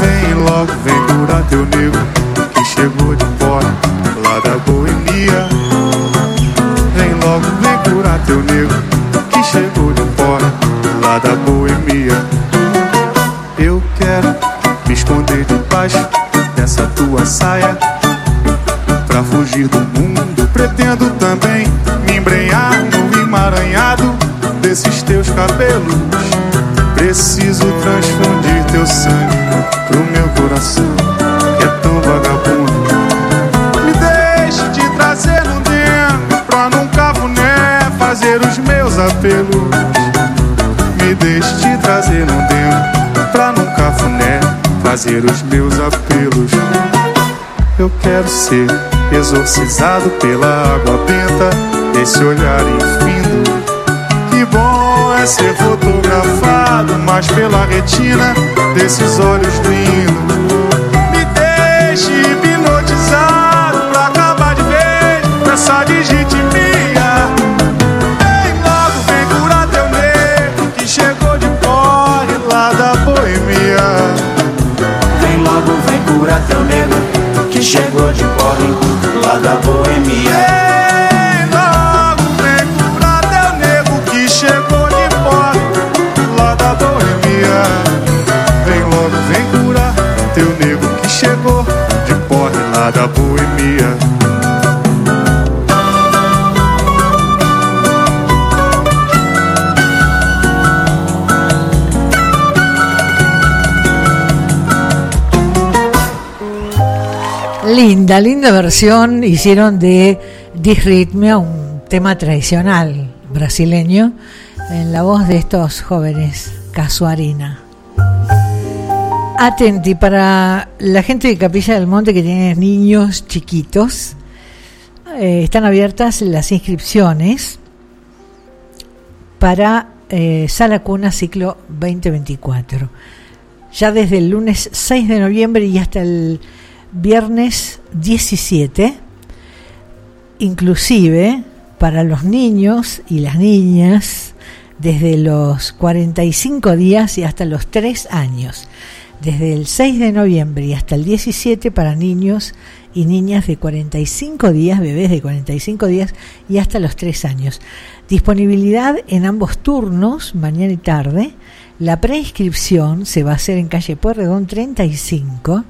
Vem logo, vem curar teu nego que chegou de fora lá da boemia. Vem logo, vem curar teu nego que chegou de fora lá da boemia. Eu quero me esconder debaixo dessa tua saia pra fugir do mundo. Pretendo também me embrenhar no emaranhado desses teus cabelos. Preciso transfundir teu sangue pro meu coração, Me deixe te trazer no dentro pra num cafuné fazer os meus apelos. Eu quero ser exorcizado pela água benta desse olhar infindo. Que bom é ser fotografado, mas pela retina desses olhos lindos. Linda, linda versión hicieron de Disritmia, un tema tradicional brasileño, en la voz de estos jóvenes, Casuarina. Atenti, para la gente de Capilla del Monte que tiene niños chiquitos, eh, están abiertas las inscripciones para eh, Sala Cuna Ciclo 2024. Ya desde el lunes 6 de noviembre y hasta el viernes 17, inclusive para los niños y las niñas desde los 45 días y hasta los 3 años, desde el 6 de noviembre y hasta el 17 para niños y niñas de 45 días, bebés de 45 días y hasta los 3 años. Disponibilidad en ambos turnos, mañana y tarde. La preinscripción se va a hacer en calle Pueyrredón 35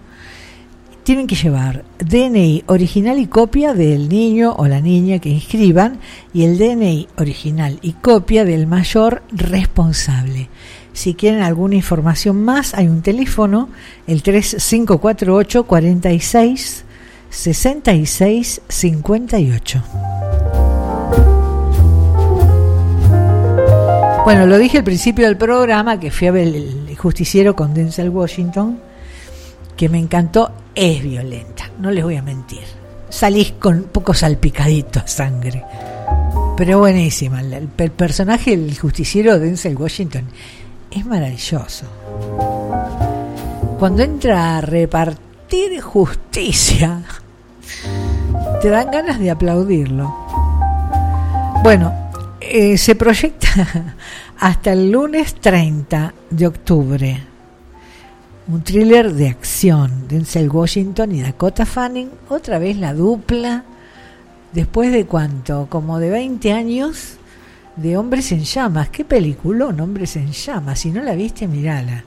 tienen que llevar DNI original y copia del niño o la niña que inscriban y el DNI original y copia del mayor responsable. Si quieren alguna información más, hay un teléfono, el 3548 46 66 58. Bueno, lo dije al principio del programa que fui a ver el justiciero con Denzel Washington, que me encantó es violenta, no les voy a mentir. Salís con un poco salpicadito a sangre. Pero buenísima. El, el personaje del justiciero de Denzel Washington es maravilloso. Cuando entra a repartir justicia, te dan ganas de aplaudirlo. Bueno, eh, se proyecta hasta el lunes 30 de octubre un thriller de acción. Denzel Washington y Dakota Fanning, otra vez la dupla, después de cuánto, como de 20 años de Hombres en Llamas. ¿Qué peliculón, Hombres en Llamas? Si no la viste, mirala.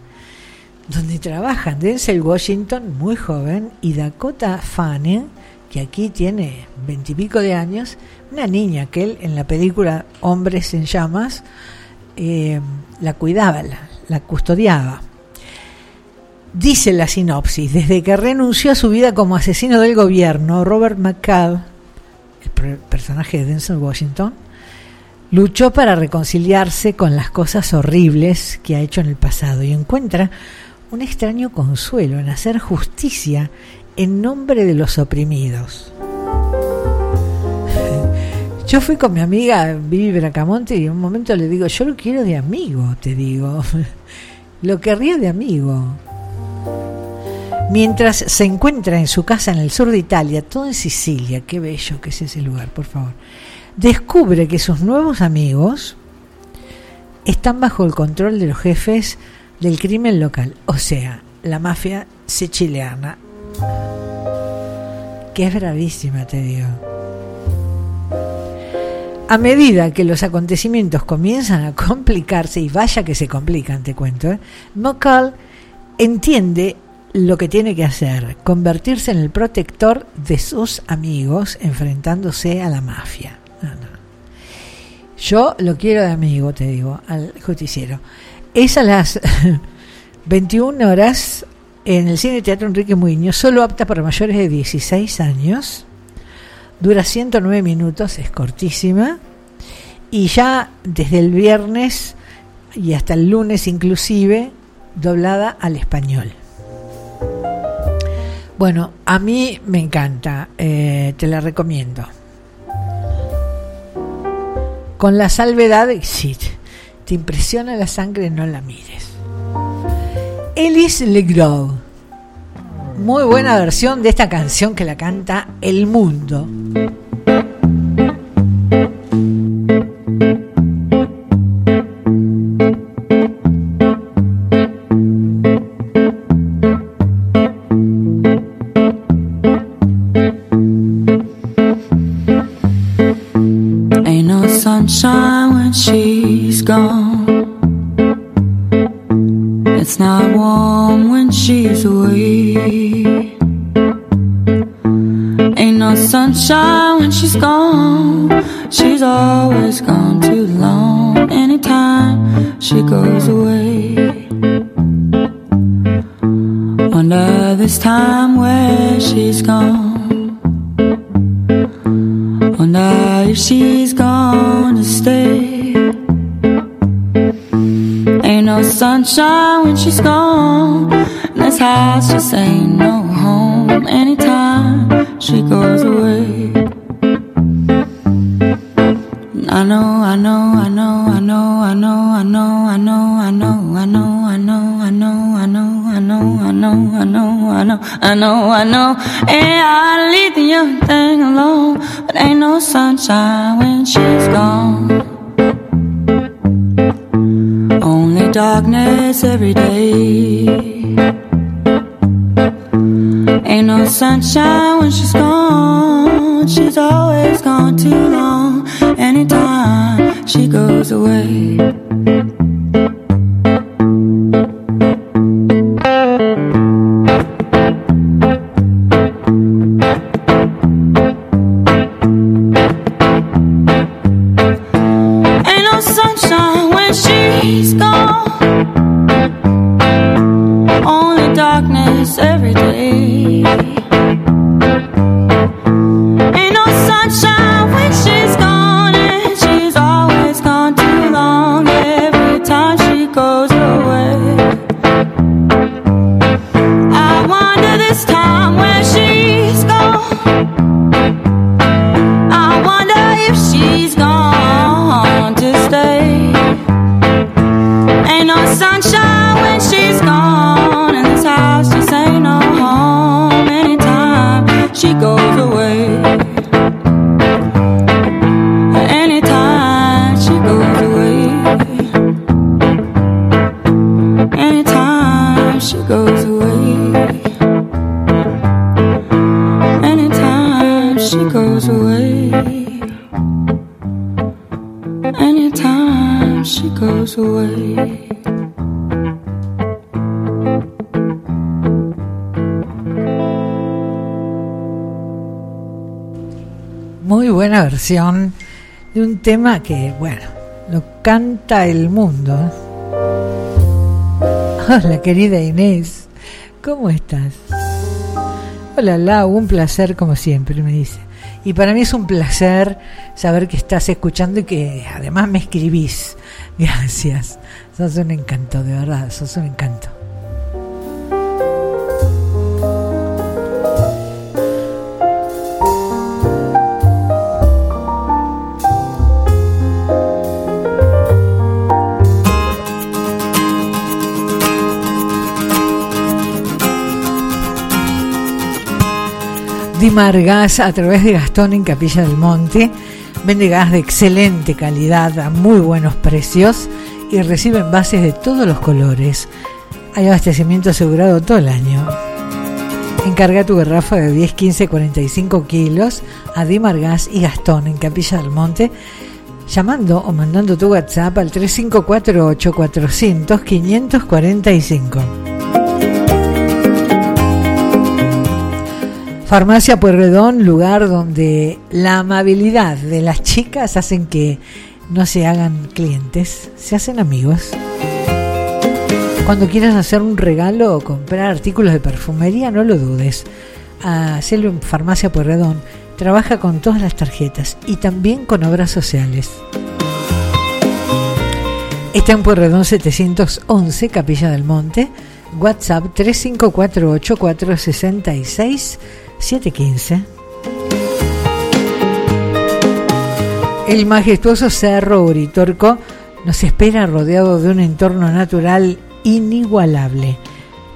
Donde trabajan Denzel Washington, muy joven, y Dakota Fanning, que aquí tiene veintipico de años, una niña que él en la película Hombres en Llamas eh, la cuidaba, la, la custodiaba. Dice la sinopsis, desde que renunció a su vida como asesino del gobierno, Robert McCall, el personaje de Denzel Washington, luchó para reconciliarse con las cosas horribles que ha hecho en el pasado y encuentra un extraño consuelo en hacer justicia en nombre de los oprimidos. Yo fui con mi amiga Vivi Bracamonte y en un momento le digo, yo lo quiero de amigo, te digo. Lo querría de amigo. Mientras se encuentra en su casa en el sur de Italia, todo en Sicilia, qué bello que es ese lugar, por favor, descubre que sus nuevos amigos están bajo el control de los jefes del crimen local, o sea, la mafia siciliana, que es bravísima, te digo. A medida que los acontecimientos comienzan a complicarse, y vaya que se complican, te cuento, ¿eh? Entiende lo que tiene que hacer, convertirse en el protector de sus amigos enfrentándose a la mafia. No, no. Yo lo quiero de amigo, te digo, al justiciero. Es a las 21 horas en el Cine Teatro Enrique Muñoz, solo apta para mayores de 16 años. Dura 109 minutos, es cortísima. Y ya desde el viernes y hasta el lunes inclusive, doblada al español. Bueno, a mí me encanta, eh, te la recomiendo. Con la salvedad de si te impresiona la sangre, no la mires. Ellis Legros. Muy buena versión de esta canción que la canta El Mundo. This time where she's gone. Wonder if she's gonna stay. Ain't no sunshine when she's gone. And this house just ain't no I know, I know, And I leave the young thing alone, but ain't no sunshine when she's gone. Only darkness every day. Ain't no sunshine when she's gone. De un tema que, bueno, lo canta el mundo. Hola, querida Inés, ¿cómo estás? Hola, Lau, un placer como siempre, me dice. Y para mí es un placer saber que estás escuchando y que además me escribís. Gracias. Sos un encanto, de verdad, sos un encanto. Dimar Gas a través de Gastón en Capilla del Monte. Vende gas de excelente calidad a muy buenos precios y recibe envases de todos los colores. Hay abastecimiento asegurado todo el año. Encarga tu garrafa de 10, 15, 45 kilos a Dimar Gas y Gastón en Capilla del Monte llamando o mandando tu WhatsApp al 3548 400 545. Farmacia Pueyrredón, lugar donde la amabilidad de las chicas hacen que no se hagan clientes, se hacen amigos. Cuando quieras hacer un regalo o comprar artículos de perfumería, no lo dudes. Hacelo en Farmacia Pueyrredón. Trabaja con todas las tarjetas y también con obras sociales. Está en Pueyrredón 711, Capilla del Monte. WhatsApp 3548 466 715. El majestuoso Cerro Uritorco nos espera rodeado de un entorno natural inigualable.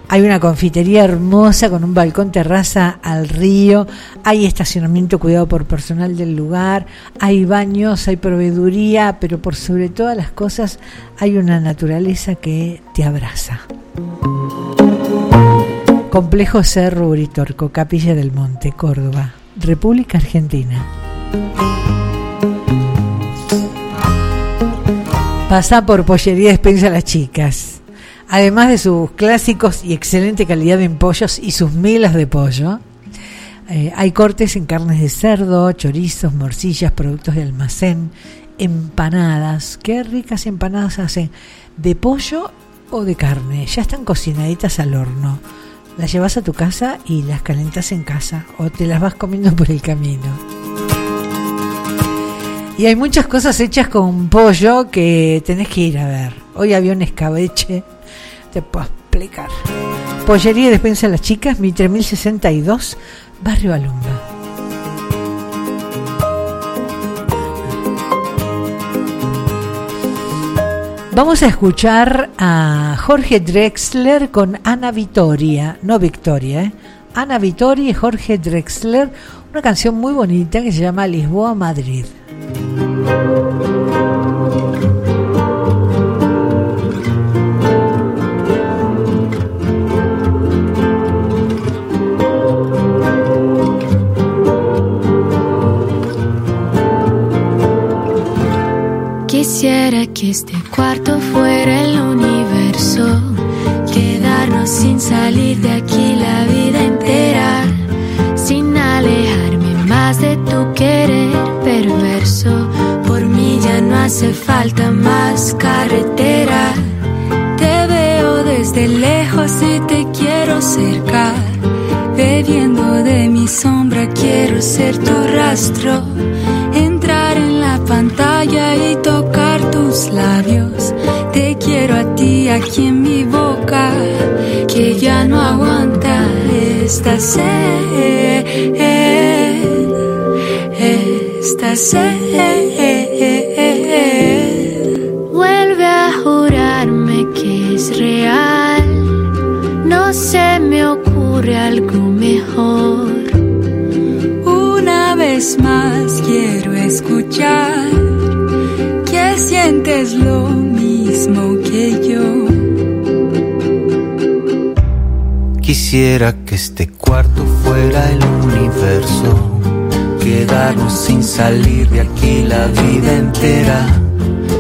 Hay una confitería hermosa con un balcón terraza al río, hay estacionamiento cuidado por personal del lugar, hay baños, hay proveeduría, pero por sobre todas las cosas hay una naturaleza que te abraza. Complejo Cerro Uritorco, Capilla del Monte, Córdoba, República Argentina. Pasa por Pollería Despensa las Chicas. Además de sus clásicos y excelente calidad en pollos y sus milas de pollo, eh, hay cortes en carnes de cerdo, chorizos, morcillas, productos de almacén, empanadas. Qué ricas empanadas hacen de pollo o de carne. Ya están cocinaditas al horno. Las llevas a tu casa y las calentas en casa o te las vas comiendo por el camino. Y hay muchas cosas hechas con pollo que tenés que ir a ver. Hoy había un escabeche, te puedo explicar. Pollería y despensa a las chicas, Mitre 1062, Barrio Alumba. Vamos a escuchar a Jorge Drexler con Ana Vitoria, no Victoria, ¿eh? Ana Vitoria y Jorge Drexler, una canción muy bonita que se llama Lisboa Madrid. Quisiera que este cuarto fuera el universo, quedarnos sin salir de aquí la vida entera, sin alejarme más de tu querer perverso. Por mí ya no hace falta más carretera. Te veo desde lejos y te quiero cerca. Bebiendo de mi sombra quiero ser tu rastro. Entrar en la pantalla y tus labios. Te quiero a ti aquí en mi boca, que ya no aguanta esta sed. Esta sed. Vuelve a jurarme que es real. No se me ocurre algo mejor. Una vez más quiero escuchar Quisiera que este cuarto fuera el universo, quedarnos sin salir de aquí la vida entera,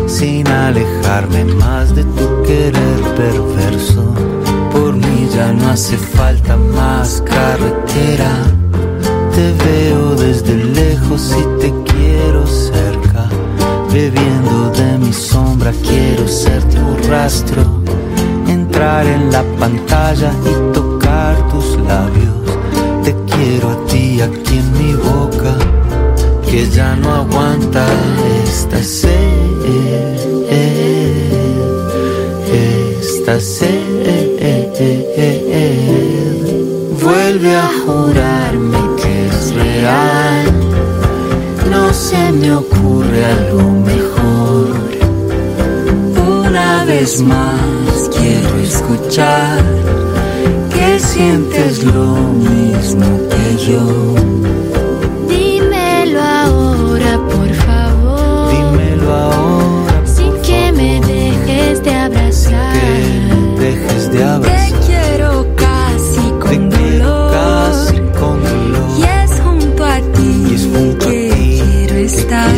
sin alejarme más de tu querer perverso. Por mí ya no hace falta más carretera. Te veo desde lejos y te quiero cerca. Bebiendo de mi sombra quiero ser tu rastro. Entrar en la pantalla y tus labios. Te quiero a ti aquí en mi boca. Que ya no aguanta esta sed. Esta sed. Vuelve a jurarme que es real. No se me ocurre algo mejor. Una vez más quiero escuchar sientes lo mismo que yo. Dímelo ahora, por favor. Dímelo ahora. Sin que me dejes de abrazar. Dejes de Te abrazar. quiero casi con dolor. Casi con dolor. Y es junto a ti es junto a que ti quiero estar.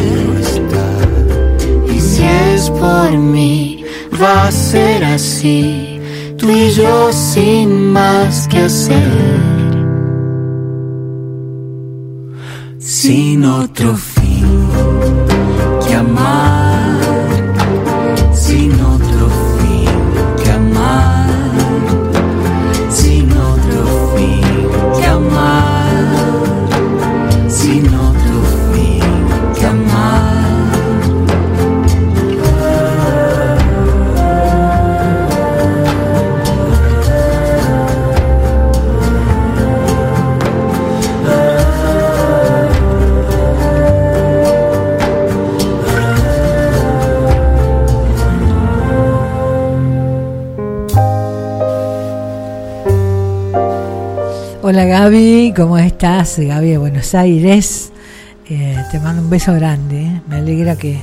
Y si es por mí, va a ser así. Tú y yo sin más que hacer. sin otro ¿cómo estás? Gaby de Buenos Aires. Eh, te mando un beso grande. ¿eh? Me alegra que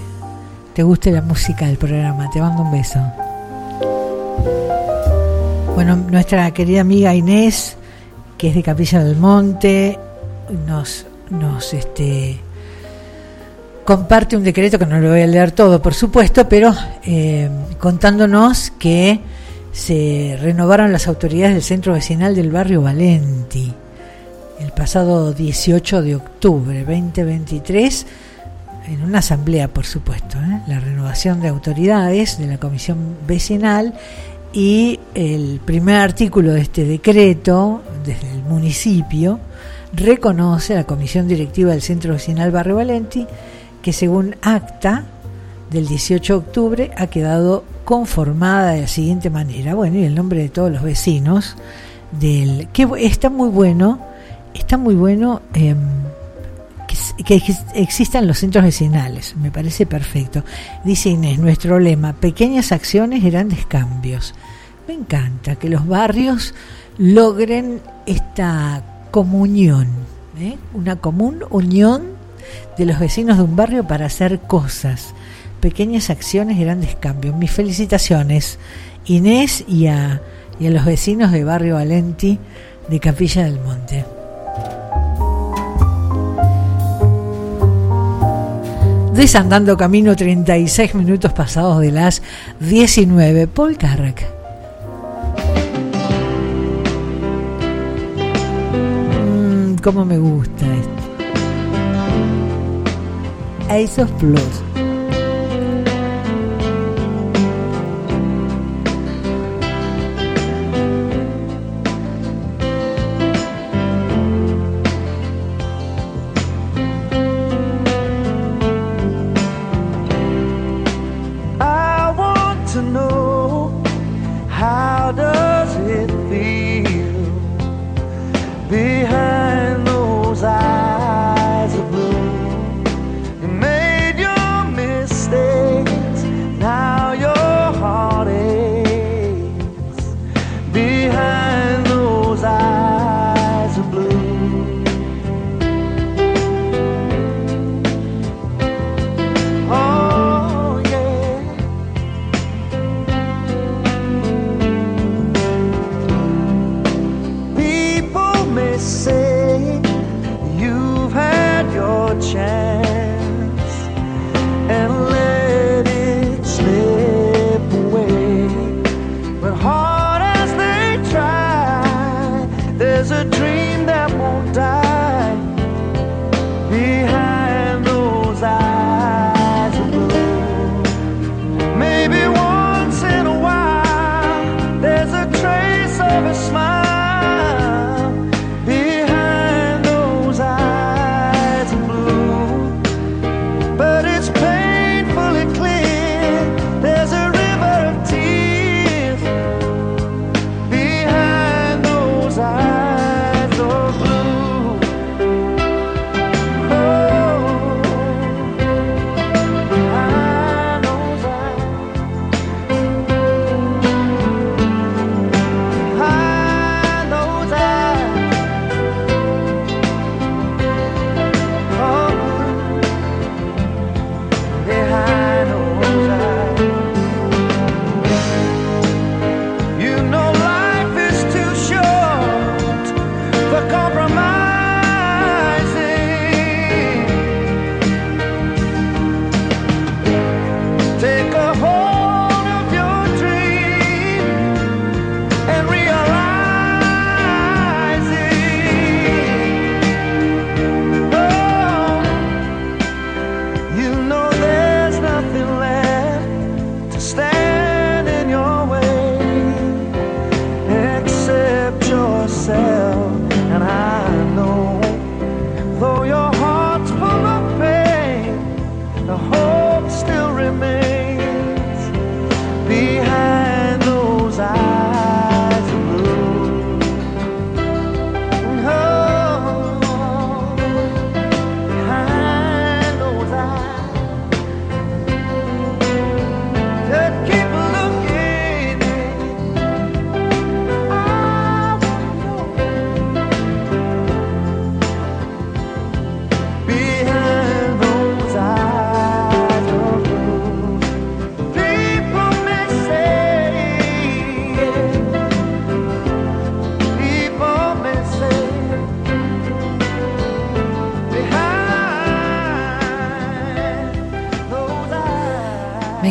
te guste la música del programa. Te mando un beso. Bueno, nuestra querida amiga Inés, que es de Capilla del Monte, nos, nos este, comparte un decreto que no lo voy a leer todo, por supuesto, pero eh, contándonos que se renovaron las autoridades del centro vecinal del barrio Valenti pasado 18 de octubre 2023 en una asamblea, por supuesto, ¿eh? la renovación de autoridades de la comisión vecinal y el primer artículo de este decreto desde el municipio reconoce a la comisión directiva del Centro Vecinal Barrio Valenti que según acta del 18 de octubre ha quedado conformada de la siguiente manera. Bueno, y el nombre de todos los vecinos del que está muy bueno, está muy bueno que, que existan los centros vecinales, me parece perfecto. Dice Inés, nuestro lema, pequeñas acciones, grandes cambios. Me encanta que los barrios logren esta comunión, ¿eh? una común unión de los vecinos de un barrio para hacer cosas, pequeñas acciones, grandes cambios. Mis felicitaciones, Inés, y a, y a los vecinos de Barrio Valenti de Capilla del Monte. Desandando camino 36 minutos pasados de las 19. Paul Carrack. Mmm, cómo me gusta esto. Ace of Plus. To know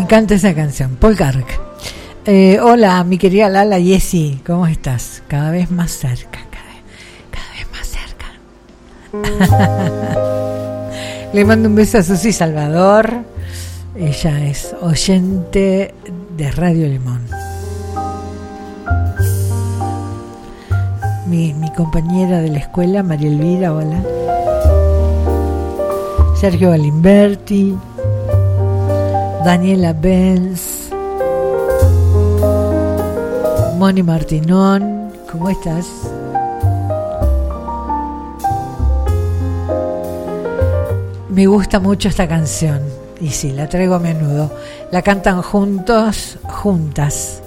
encanta esa canción, Paul Carrack. Eh, hola, mi querida Lala Yesi, ¿cómo estás? Cada vez más cerca, cada vez, más cerca. Le mando un beso a Susi Salvador. Ella es oyente de Radio Limón. Mi, mi compañera de la escuela, María Elvira, hola. Sergio Galimberti, Daniela Benz, Moni Martinón, ¿cómo estás? Me gusta mucho esta canción y sí, la traigo a menudo. La cantan juntos, juntas,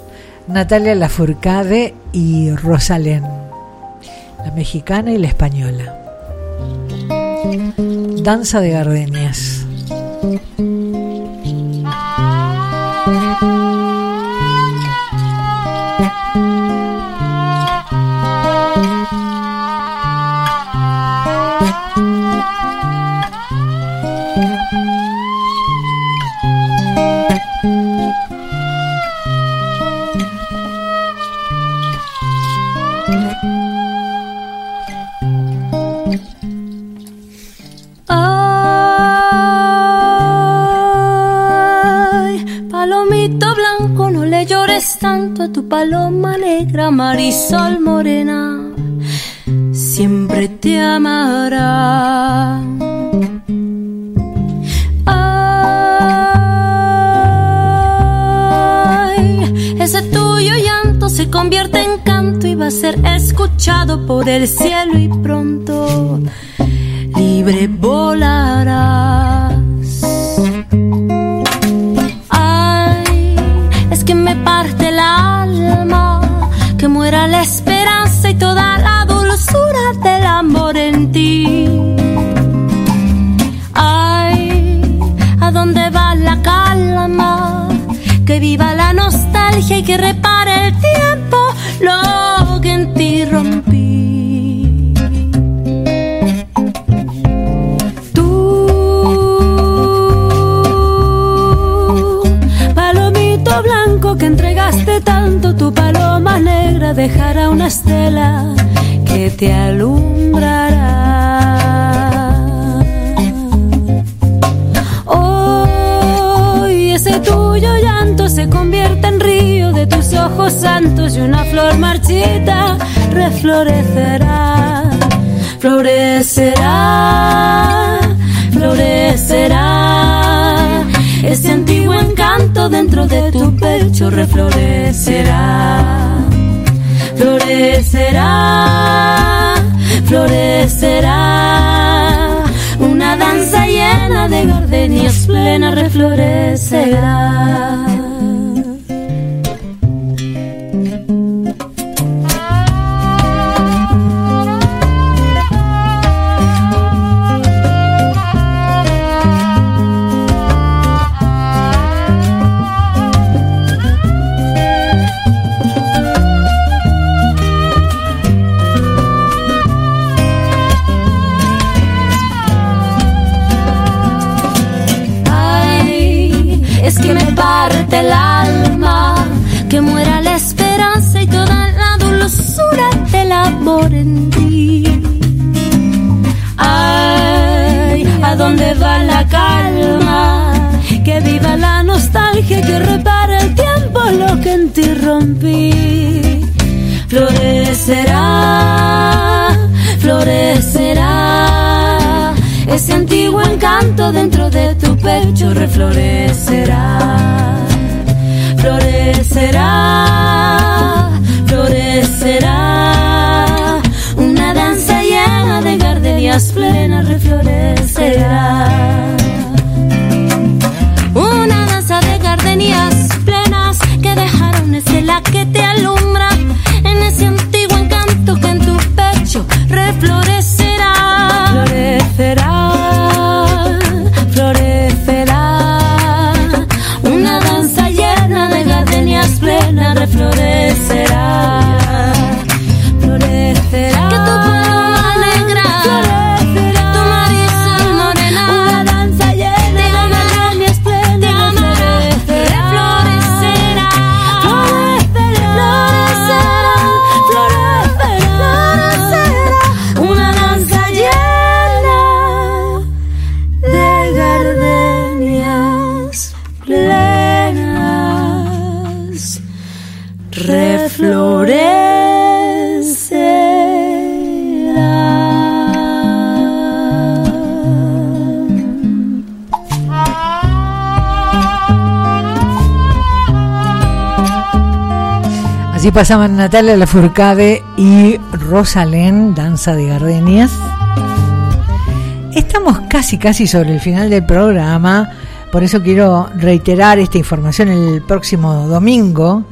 Natalia Lafourcade y Rosalén, la mexicana y la española. Danza de gardenias. Negra, Marisol morena, siempre te amará. Ay, ese tuyo llanto se convierte en canto y va a ser escuchado por el cielo y pronto libre volarás. Muera la esperanza y toda la dulzura del amor en ti. Ay, ¿a dónde va la calma? Que viva la nostalgia y que repare dejará una estela que te alumbrará. Hoy ese tuyo llanto se convierte en río de tus ojos santos y una flor marchita reflorecerá, florecerá, florecerá. Ese antiguo encanto dentro de tu pecho reflorecerá, florecerá, florecerá. Una danza llena de gardenias plena reflorecerá. Florecerá, florecerá. Ese antiguo encanto dentro de tu pecho reflorecerá. Florecerá, Pasaban Natalia Lafourcade y Rosalén, Danza de Gardenias. Estamos casi, casi sobre el final del programa, por eso quiero reiterar esta información el próximo domingo,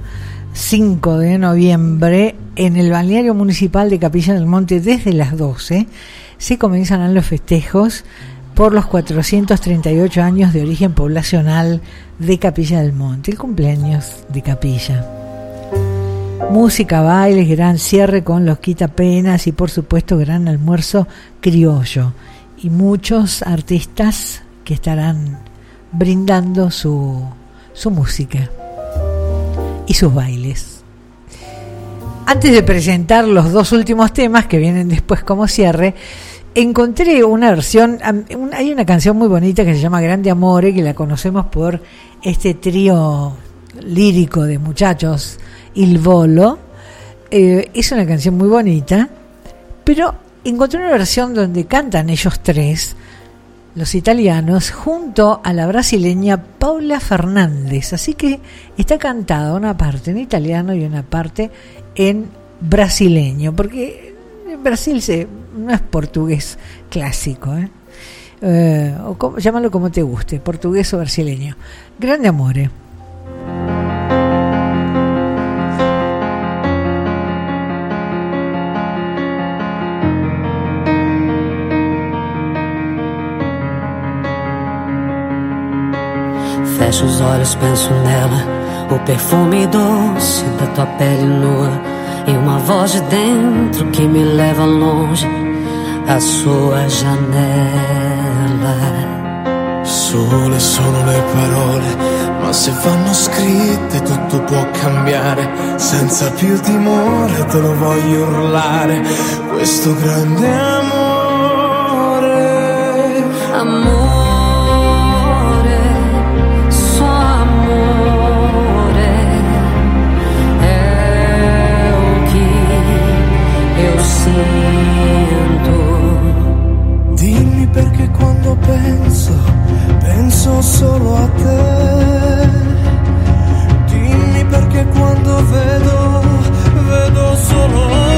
5 de noviembre, en el balneario municipal de Capilla del Monte, desde las 12, se comenzarán los festejos por los 438 años de origen poblacional de Capilla del Monte, el cumpleaños de Capilla. Música, bailes, gran cierre con los quitapenas y por supuesto gran almuerzo criollo y muchos artistas que estarán brindando su, su música y sus bailes. Antes de presentar los dos últimos temas que vienen después como cierre, encontré una versión, hay una canción muy bonita que se llama Grande Amore, que la conocemos por este trío lírico de muchachos, Il Volo. Eh, es una canción muy bonita, pero encontré una versión donde cantan ellos tres, los italianos, junto a la brasileña Paula Fernández. Así que está cantada una parte en italiano y una parte en brasileño, porque en Brasil se, no es portugués clásico, ¿eh? Eh, o llámalo como te guste, portugués o brasileño. Grande amore. Fecho os olhos, penso nela. O perfume doce da tua pele nua. E uma voz de dentro que me leva longe. A sua janela. Sole sono le parole, ma se vanno scritte tutto può cambiare. Senza più timore te lo voglio urlare. Questo grande amore. Amore. Perché quando penso, penso solo a te. Dimmi perché quando vedo, vedo solo te.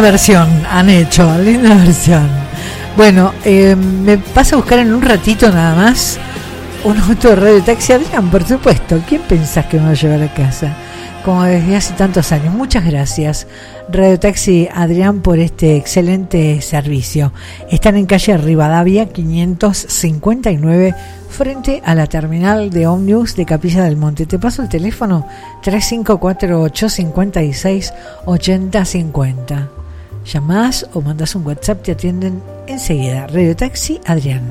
Versión han hecho, linda versión. Bueno, eh, me vas a buscar en un ratito nada más un auto de radio taxi. Adrián, por supuesto. ¿Quién pensás que me va a llevar a casa? Como desde hace tantos años. Muchas gracias, Radio Taxi Adrián, por este excelente servicio. Están en calle Rivadavia 559, frente a la terminal de Omnius de Capilla del Monte. Te paso el teléfono 3548 56 80 50. Llamás o mandas un WhatsApp, te atienden enseguida. Radio Taxi Adrián.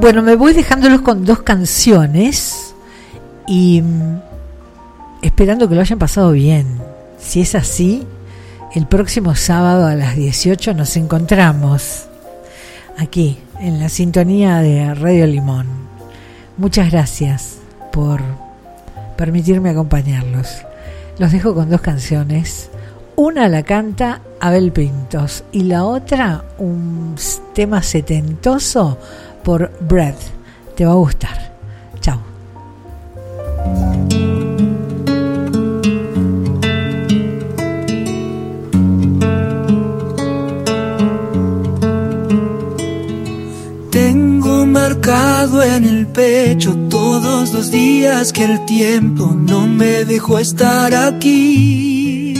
Bueno, me voy dejándolos con dos canciones y mm, esperando que lo hayan pasado bien. Si es así, el próximo sábado a las 18 nos encontramos aquí en la sintonía de Radio Limón. Muchas gracias por permitirme acompañarlos. Los dejo con dos canciones. Una la canta Abel Pintos y la otra un tema setentoso por Breath. Te va a gustar. Chao. Tengo marcado en el pecho todos los días que el tiempo no me dejó estar aquí.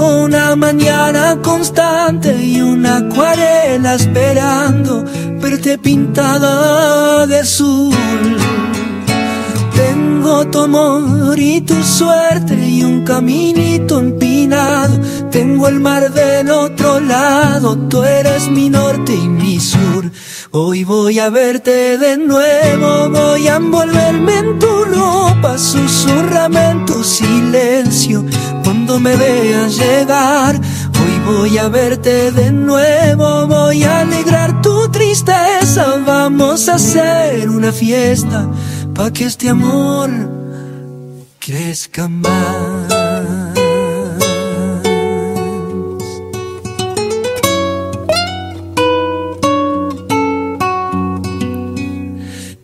Una mañana constante y una acuarela esperando verte pintada de azul. Tengo tu amor y tu suerte y un caminito empinado. Tengo el mar del otro lado, tú eres mi norte y mi sur. Hoy voy a verte de nuevo, voy a envolverme en tu ropa, susurrame en silencio cuando me veas llegar. Hoy voy a verte de nuevo, voy a alegrar tu tristeza, vamos a hacer una fiesta pa' que este amor crezca más.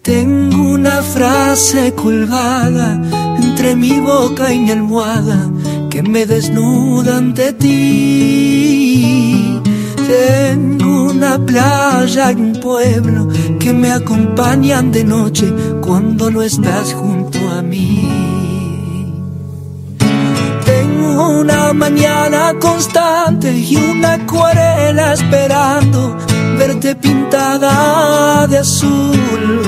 Tengo una frase colgada entre mi boca y mi almohada que me desnuda ante ti. Tengo una playa y un pueblo que me acompañan de noche cuando no estás junto a mí. Tengo una mañana constante y una acuarela esperando verte pintada de azul.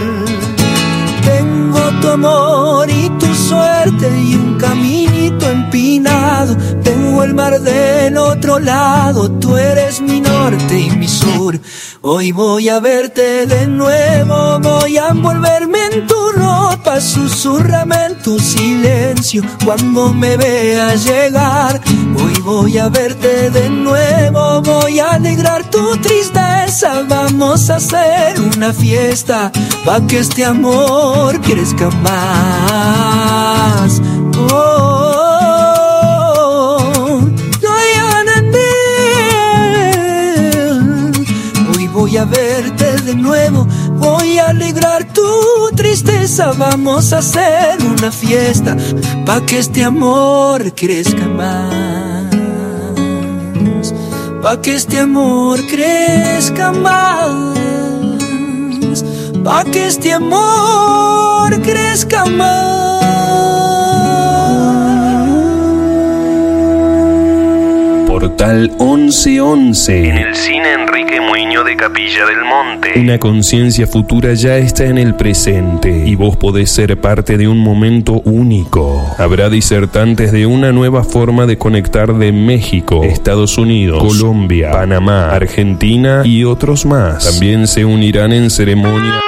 Tengo tu amor y tu suerte y un caminito empinado. Tengo el mar del otro lado, tú eres mi norte y mi sur. Hoy voy a verte de nuevo, voy a envolverme en tu ropa, susurrame en tu silencio cuando me veas llegar. Hoy voy a verte de nuevo, voy a alegrar tu tristeza, vamos a hacer una fiesta pa' que este amor crezca más. Oh, alegrar tu tristeza, vamos a hacer una fiesta pa' que este amor crezca más, pa' que este amor crezca más, pa' que este amor crezca más. Portal 1111 en el cine Enrique Muñoz de Capilla del Monte. Una conciencia futura ya está en el presente y vos podés ser parte de un momento único. Habrá disertantes de una nueva forma de conectar de México, Estados Unidos, Colombia, Panamá, Argentina y otros más. También se unirán en ceremonia.